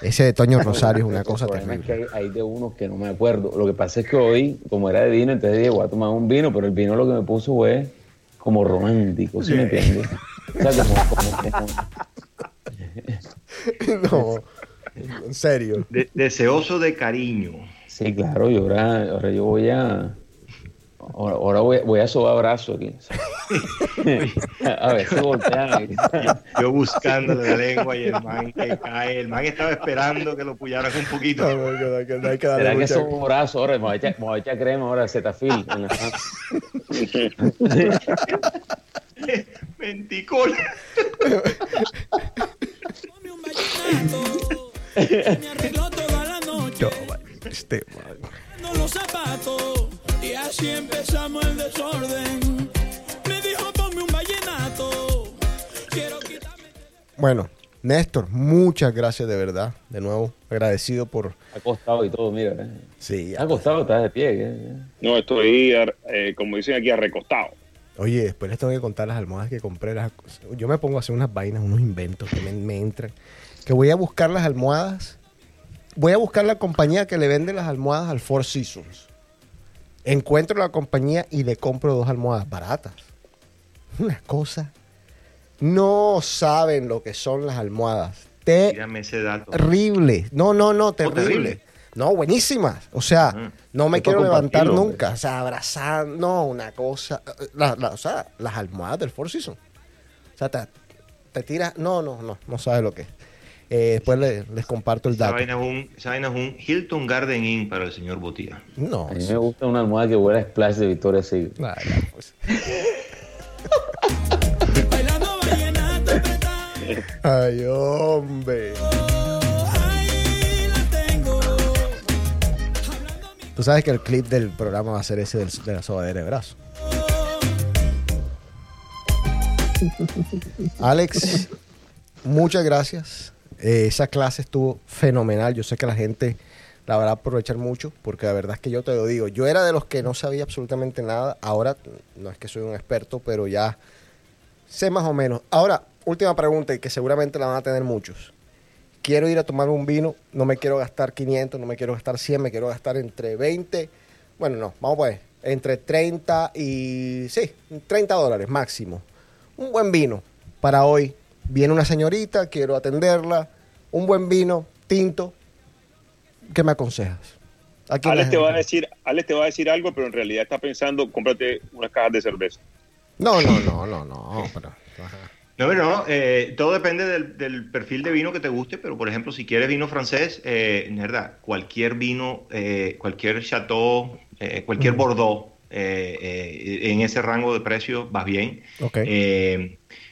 Ese de Toño Rosario es una cosa terrible. que hay, de unos que no me acuerdo. Lo que pasa es que hoy, como era de vino, entonces dije, voy a tomar un vino, pero el vino lo que me puso fue como romántico, ¿sí me entiendes? O sea, como, no, en serio. deseoso de cariño. Sí, claro, y ahora, ahora yo voy a. Ahora, voy, voy, a sobar brazo aquí. a ver si voltean. Yo, buscándole la lengua y el man que cae. El man estaba esperando que lo puyaran un poquito. No, no, que, no hay que ¿Será que son brazos ahora? Me voy a echar, me voy a echar crema ahora, Zetafil. En la Menticol. Me arregló toda la noche. Este, los zapatos y así empezamos el desorden. Me dijo ponme un vallenato. Quiero quitarme. Bueno, Néstor, muchas gracias de verdad. De nuevo, agradecido por. Acostado y todo, mira. Eh. Sí. Acostado, estás de pie. ¿eh? No, estoy, eh, como dicen aquí, arrecostado. Oye, después les tengo que contar las almohadas que compré. Yo me pongo a hacer unas vainas, unos inventos que me, entran. Que voy a buscar las almohadas. Voy a buscar la compañía que le vende las almohadas al Four Seasons. Encuentro la compañía y le compro dos almohadas baratas. Una cosa. No saben lo que son las almohadas. Terrible. No, no, no, terrible. No, buenísimas. O sea, mm. no me quiero levantar nunca. O sea, abrazar, no, una cosa. o sea, las almohadas del Four Seasons. O sea, te, te tiras. No, no, no, no sabes lo que es. Eh, después les comparto el dato. Esa vaina, es un, Hilton Garden Inn para el señor Botía. No. A mí me gusta una almohada que huele a Splash de Victoria Secret. pues. Ay, hombre. Tú sabes que el clip del programa va a ser ese de la sobadera de brazo. Alex, muchas gracias. Eh, esa clase estuvo fenomenal. Yo sé que la gente la va a aprovechar mucho, porque la verdad es que yo te lo digo. Yo era de los que no sabía absolutamente nada. Ahora no es que soy un experto, pero ya sé más o menos. Ahora, última pregunta y que seguramente la van a tener muchos. Quiero ir a tomar un vino, no me quiero gastar 500, no me quiero gastar 100, me quiero gastar entre 20. Bueno, no, vamos a ver, entre 30 y. Sí, 30 dólares máximo. Un buen vino para hoy. Viene una señorita, quiero atenderla. Un buen vino, tinto. ¿Qué me aconsejas? Alex te, va a decir, Alex te va a decir algo, pero en realidad está pensando, cómprate unas cajas de cerveza. No, no, no, no, no. Pero, no, pero no, eh, todo depende del, perfil de vino que te guste, pero por ejemplo, si quieres vino francés, eh, verdad, cualquier vino, eh, cualquier chateau, eh, cualquier bordeaux, en ese rango de precio vas bien.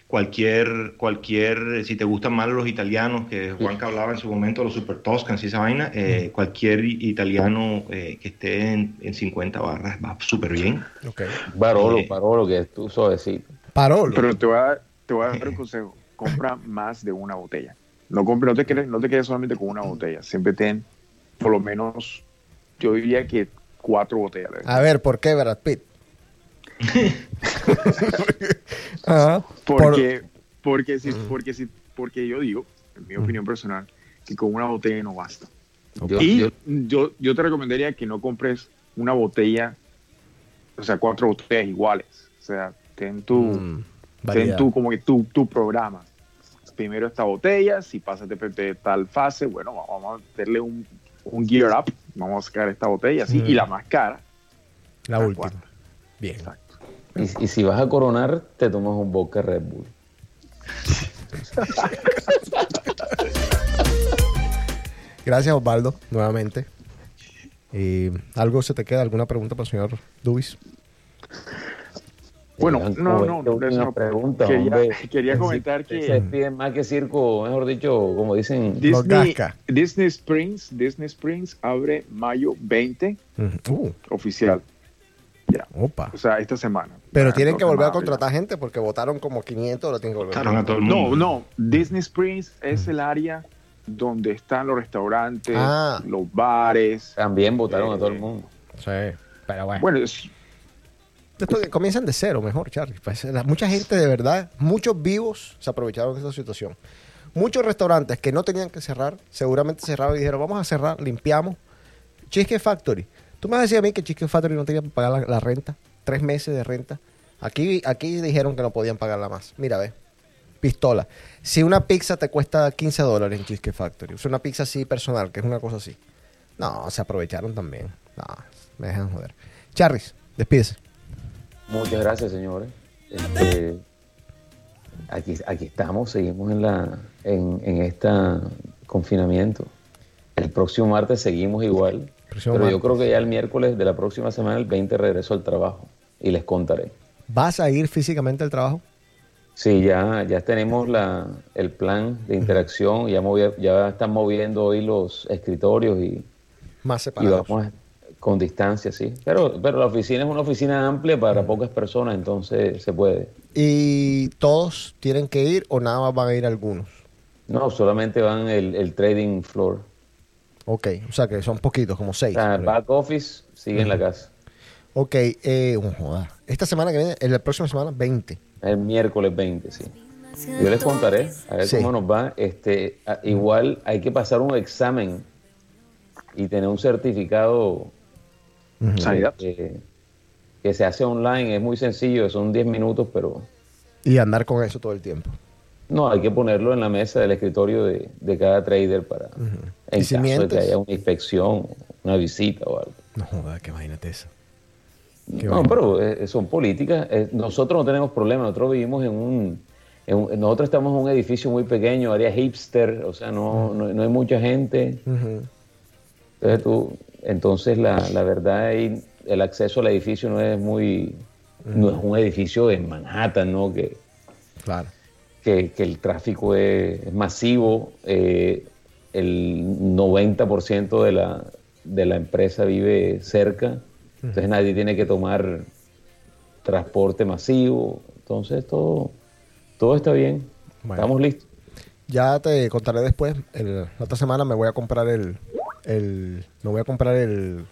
Cualquier, cualquier, si te gustan más los italianos, que Juan que hablaba en su momento, los super Toscans y esa vaina, cualquier italiano que esté en, 50 barras va súper bien. Okay. Barolo, Barolo, que es tu suavecito. Parolo. Pero te voy a te voy a dar un consejo. Compra más de una botella. No, compre, no, te quedes, no te quedes solamente con una botella. Siempre ten, por lo menos, yo diría que cuatro botellas. A ver, ¿por qué Brad Pitt? porque, porque, si, porque, si, porque yo digo, en mi opinión personal, que con una botella no basta. y yo, yo, te recomendaría que no compres una botella, o sea, cuatro botellas iguales. O sea, ten tu, mm. Ten tú como que tu, tu programa. Primero esta botella, si pasas de, tal fase, bueno, vamos a darle un, un, gear up, vamos a sacar esta botella así, y la más cara. La, última. Bien. Exacto. Y, y, si vas a coronar, te tomas un vodka Red Bull. Gracias, Osvaldo, nuevamente. Eh, ¿Algo se te queda? ¿Alguna pregunta para el señor Dubis? Bueno, no, no, no, una pregunta, quería, quería comentar que se piden más que circo, mejor dicho, como dicen Disney, Disney Springs, Disney Springs abre mayo 20 uh. oficial. Ya. Opa. O sea, esta semana. Pero tienen que volver a contratar gente porque votaron como 500, lo tienen que volver a, todo el mundo. No, no, Disney Springs es el área donde están los restaurantes, ah. los bares. También votaron a todo el eh, mundo. Sí, pero bueno. Bueno, esto comienzan de cero, mejor, Charlie. Pues, mucha gente de verdad, muchos vivos se aprovecharon de esa situación. Muchos restaurantes que no tenían que cerrar, seguramente cerraron y dijeron, vamos a cerrar, limpiamos. Cheesecake Factory. Tú me decías a mí que Cheesecake Factory no tenía que pagar la, renta, tres meses de renta. Aquí, aquí dijeron que no podían pagarla más. Mira, ve, pistola. Si una pizza te cuesta 15 dólares en Cheesecake Factory, o una pizza así personal, que es una cosa así. No, se aprovecharon también. No, me dejan joder. Charris, despídese. Muchas gracias, señores. Este, aquí, aquí estamos, seguimos en, la, en, en este confinamiento. El próximo martes seguimos igual, pero yo creo que ya el miércoles de la próxima semana, el 20, regreso al trabajo y les contaré. ¿Vas a ir físicamente al trabajo? Sí, ya, ya tenemos la, el plan de interacción, ya, ya están moviendo hoy los escritorios y, Más separados. y vamos a, con distancia, sí. Pero, pero la oficina es una oficina amplia para pocas personas, entonces se puede. ¿Y todos tienen que ir o nada más van a ir algunos? No, solamente van el, el trading floor. Ok, o sea que son poquitos, como seis. back office sigue en la casa. Ok, eh, joda. Esta semana que viene, la próxima semana, 20. El miércoles 20, sí. Yo les contaré, a ver cómo nos va. Este, igual hay que pasar un examen y tener un certificado que, se hace online, es muy sencillo, son 10 minutos, pero... Y andar con eso todo el tiempo. No, hay que ponerlo en la mesa del escritorio de, cada trader para... En caso de que haya una inspección, una visita o algo. No joda, que imagínate eso. no, pero eh, son políticas. Eh, nosotros no tenemos problemas. Nosotros vivimos en un, nosotros estamos en un edificio muy pequeño, área hipster, o sea, no, no, hay mucha gente. Entonces, tú, entonces la, la verdad, el acceso al edificio no es muy, no es un edificio en Manhattan, ¿no? Que, claro. Que, que el tráfico es, masivo, eh, el 90% de la, de la empresa vive cerca, entonces nadie tiene que tomar transporte masivo, entonces todo todo está bien. Estamos listos. Ya te contaré después. la otra semana me voy a comprar el, me voy a comprar el,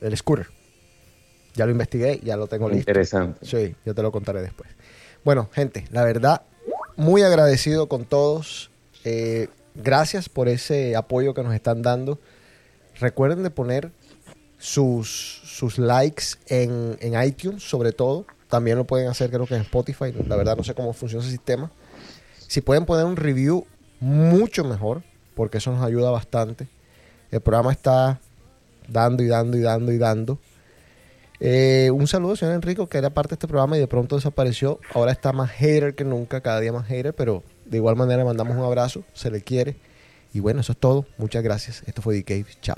el scooter. Ya lo investigué, ya lo tengo listo. Interesante. Sí, yo te lo contaré después. Bueno, gente, la verdad, muy agradecido con todos. Eh, gracias por ese apoyo que nos están dando. Recuerden de poner sus, sus likes en, en iTunes, sobre todo. También lo pueden hacer creo que en Spotify. La verdad no sé cómo funciona ese sistema. Si pueden poner un review, mucho mejor, porque eso nos ayuda bastante. El programa está dando y dando y dando y dando. Eh, un saludo, señor Enrico, que era parte de este programa y de pronto desapareció. Ahora está más hater que nunca, cada día más hater, pero de igual manera le mandamos un abrazo, se le quiere. Y bueno, eso es todo. Muchas gracias. Esto fue The Cave. Chao.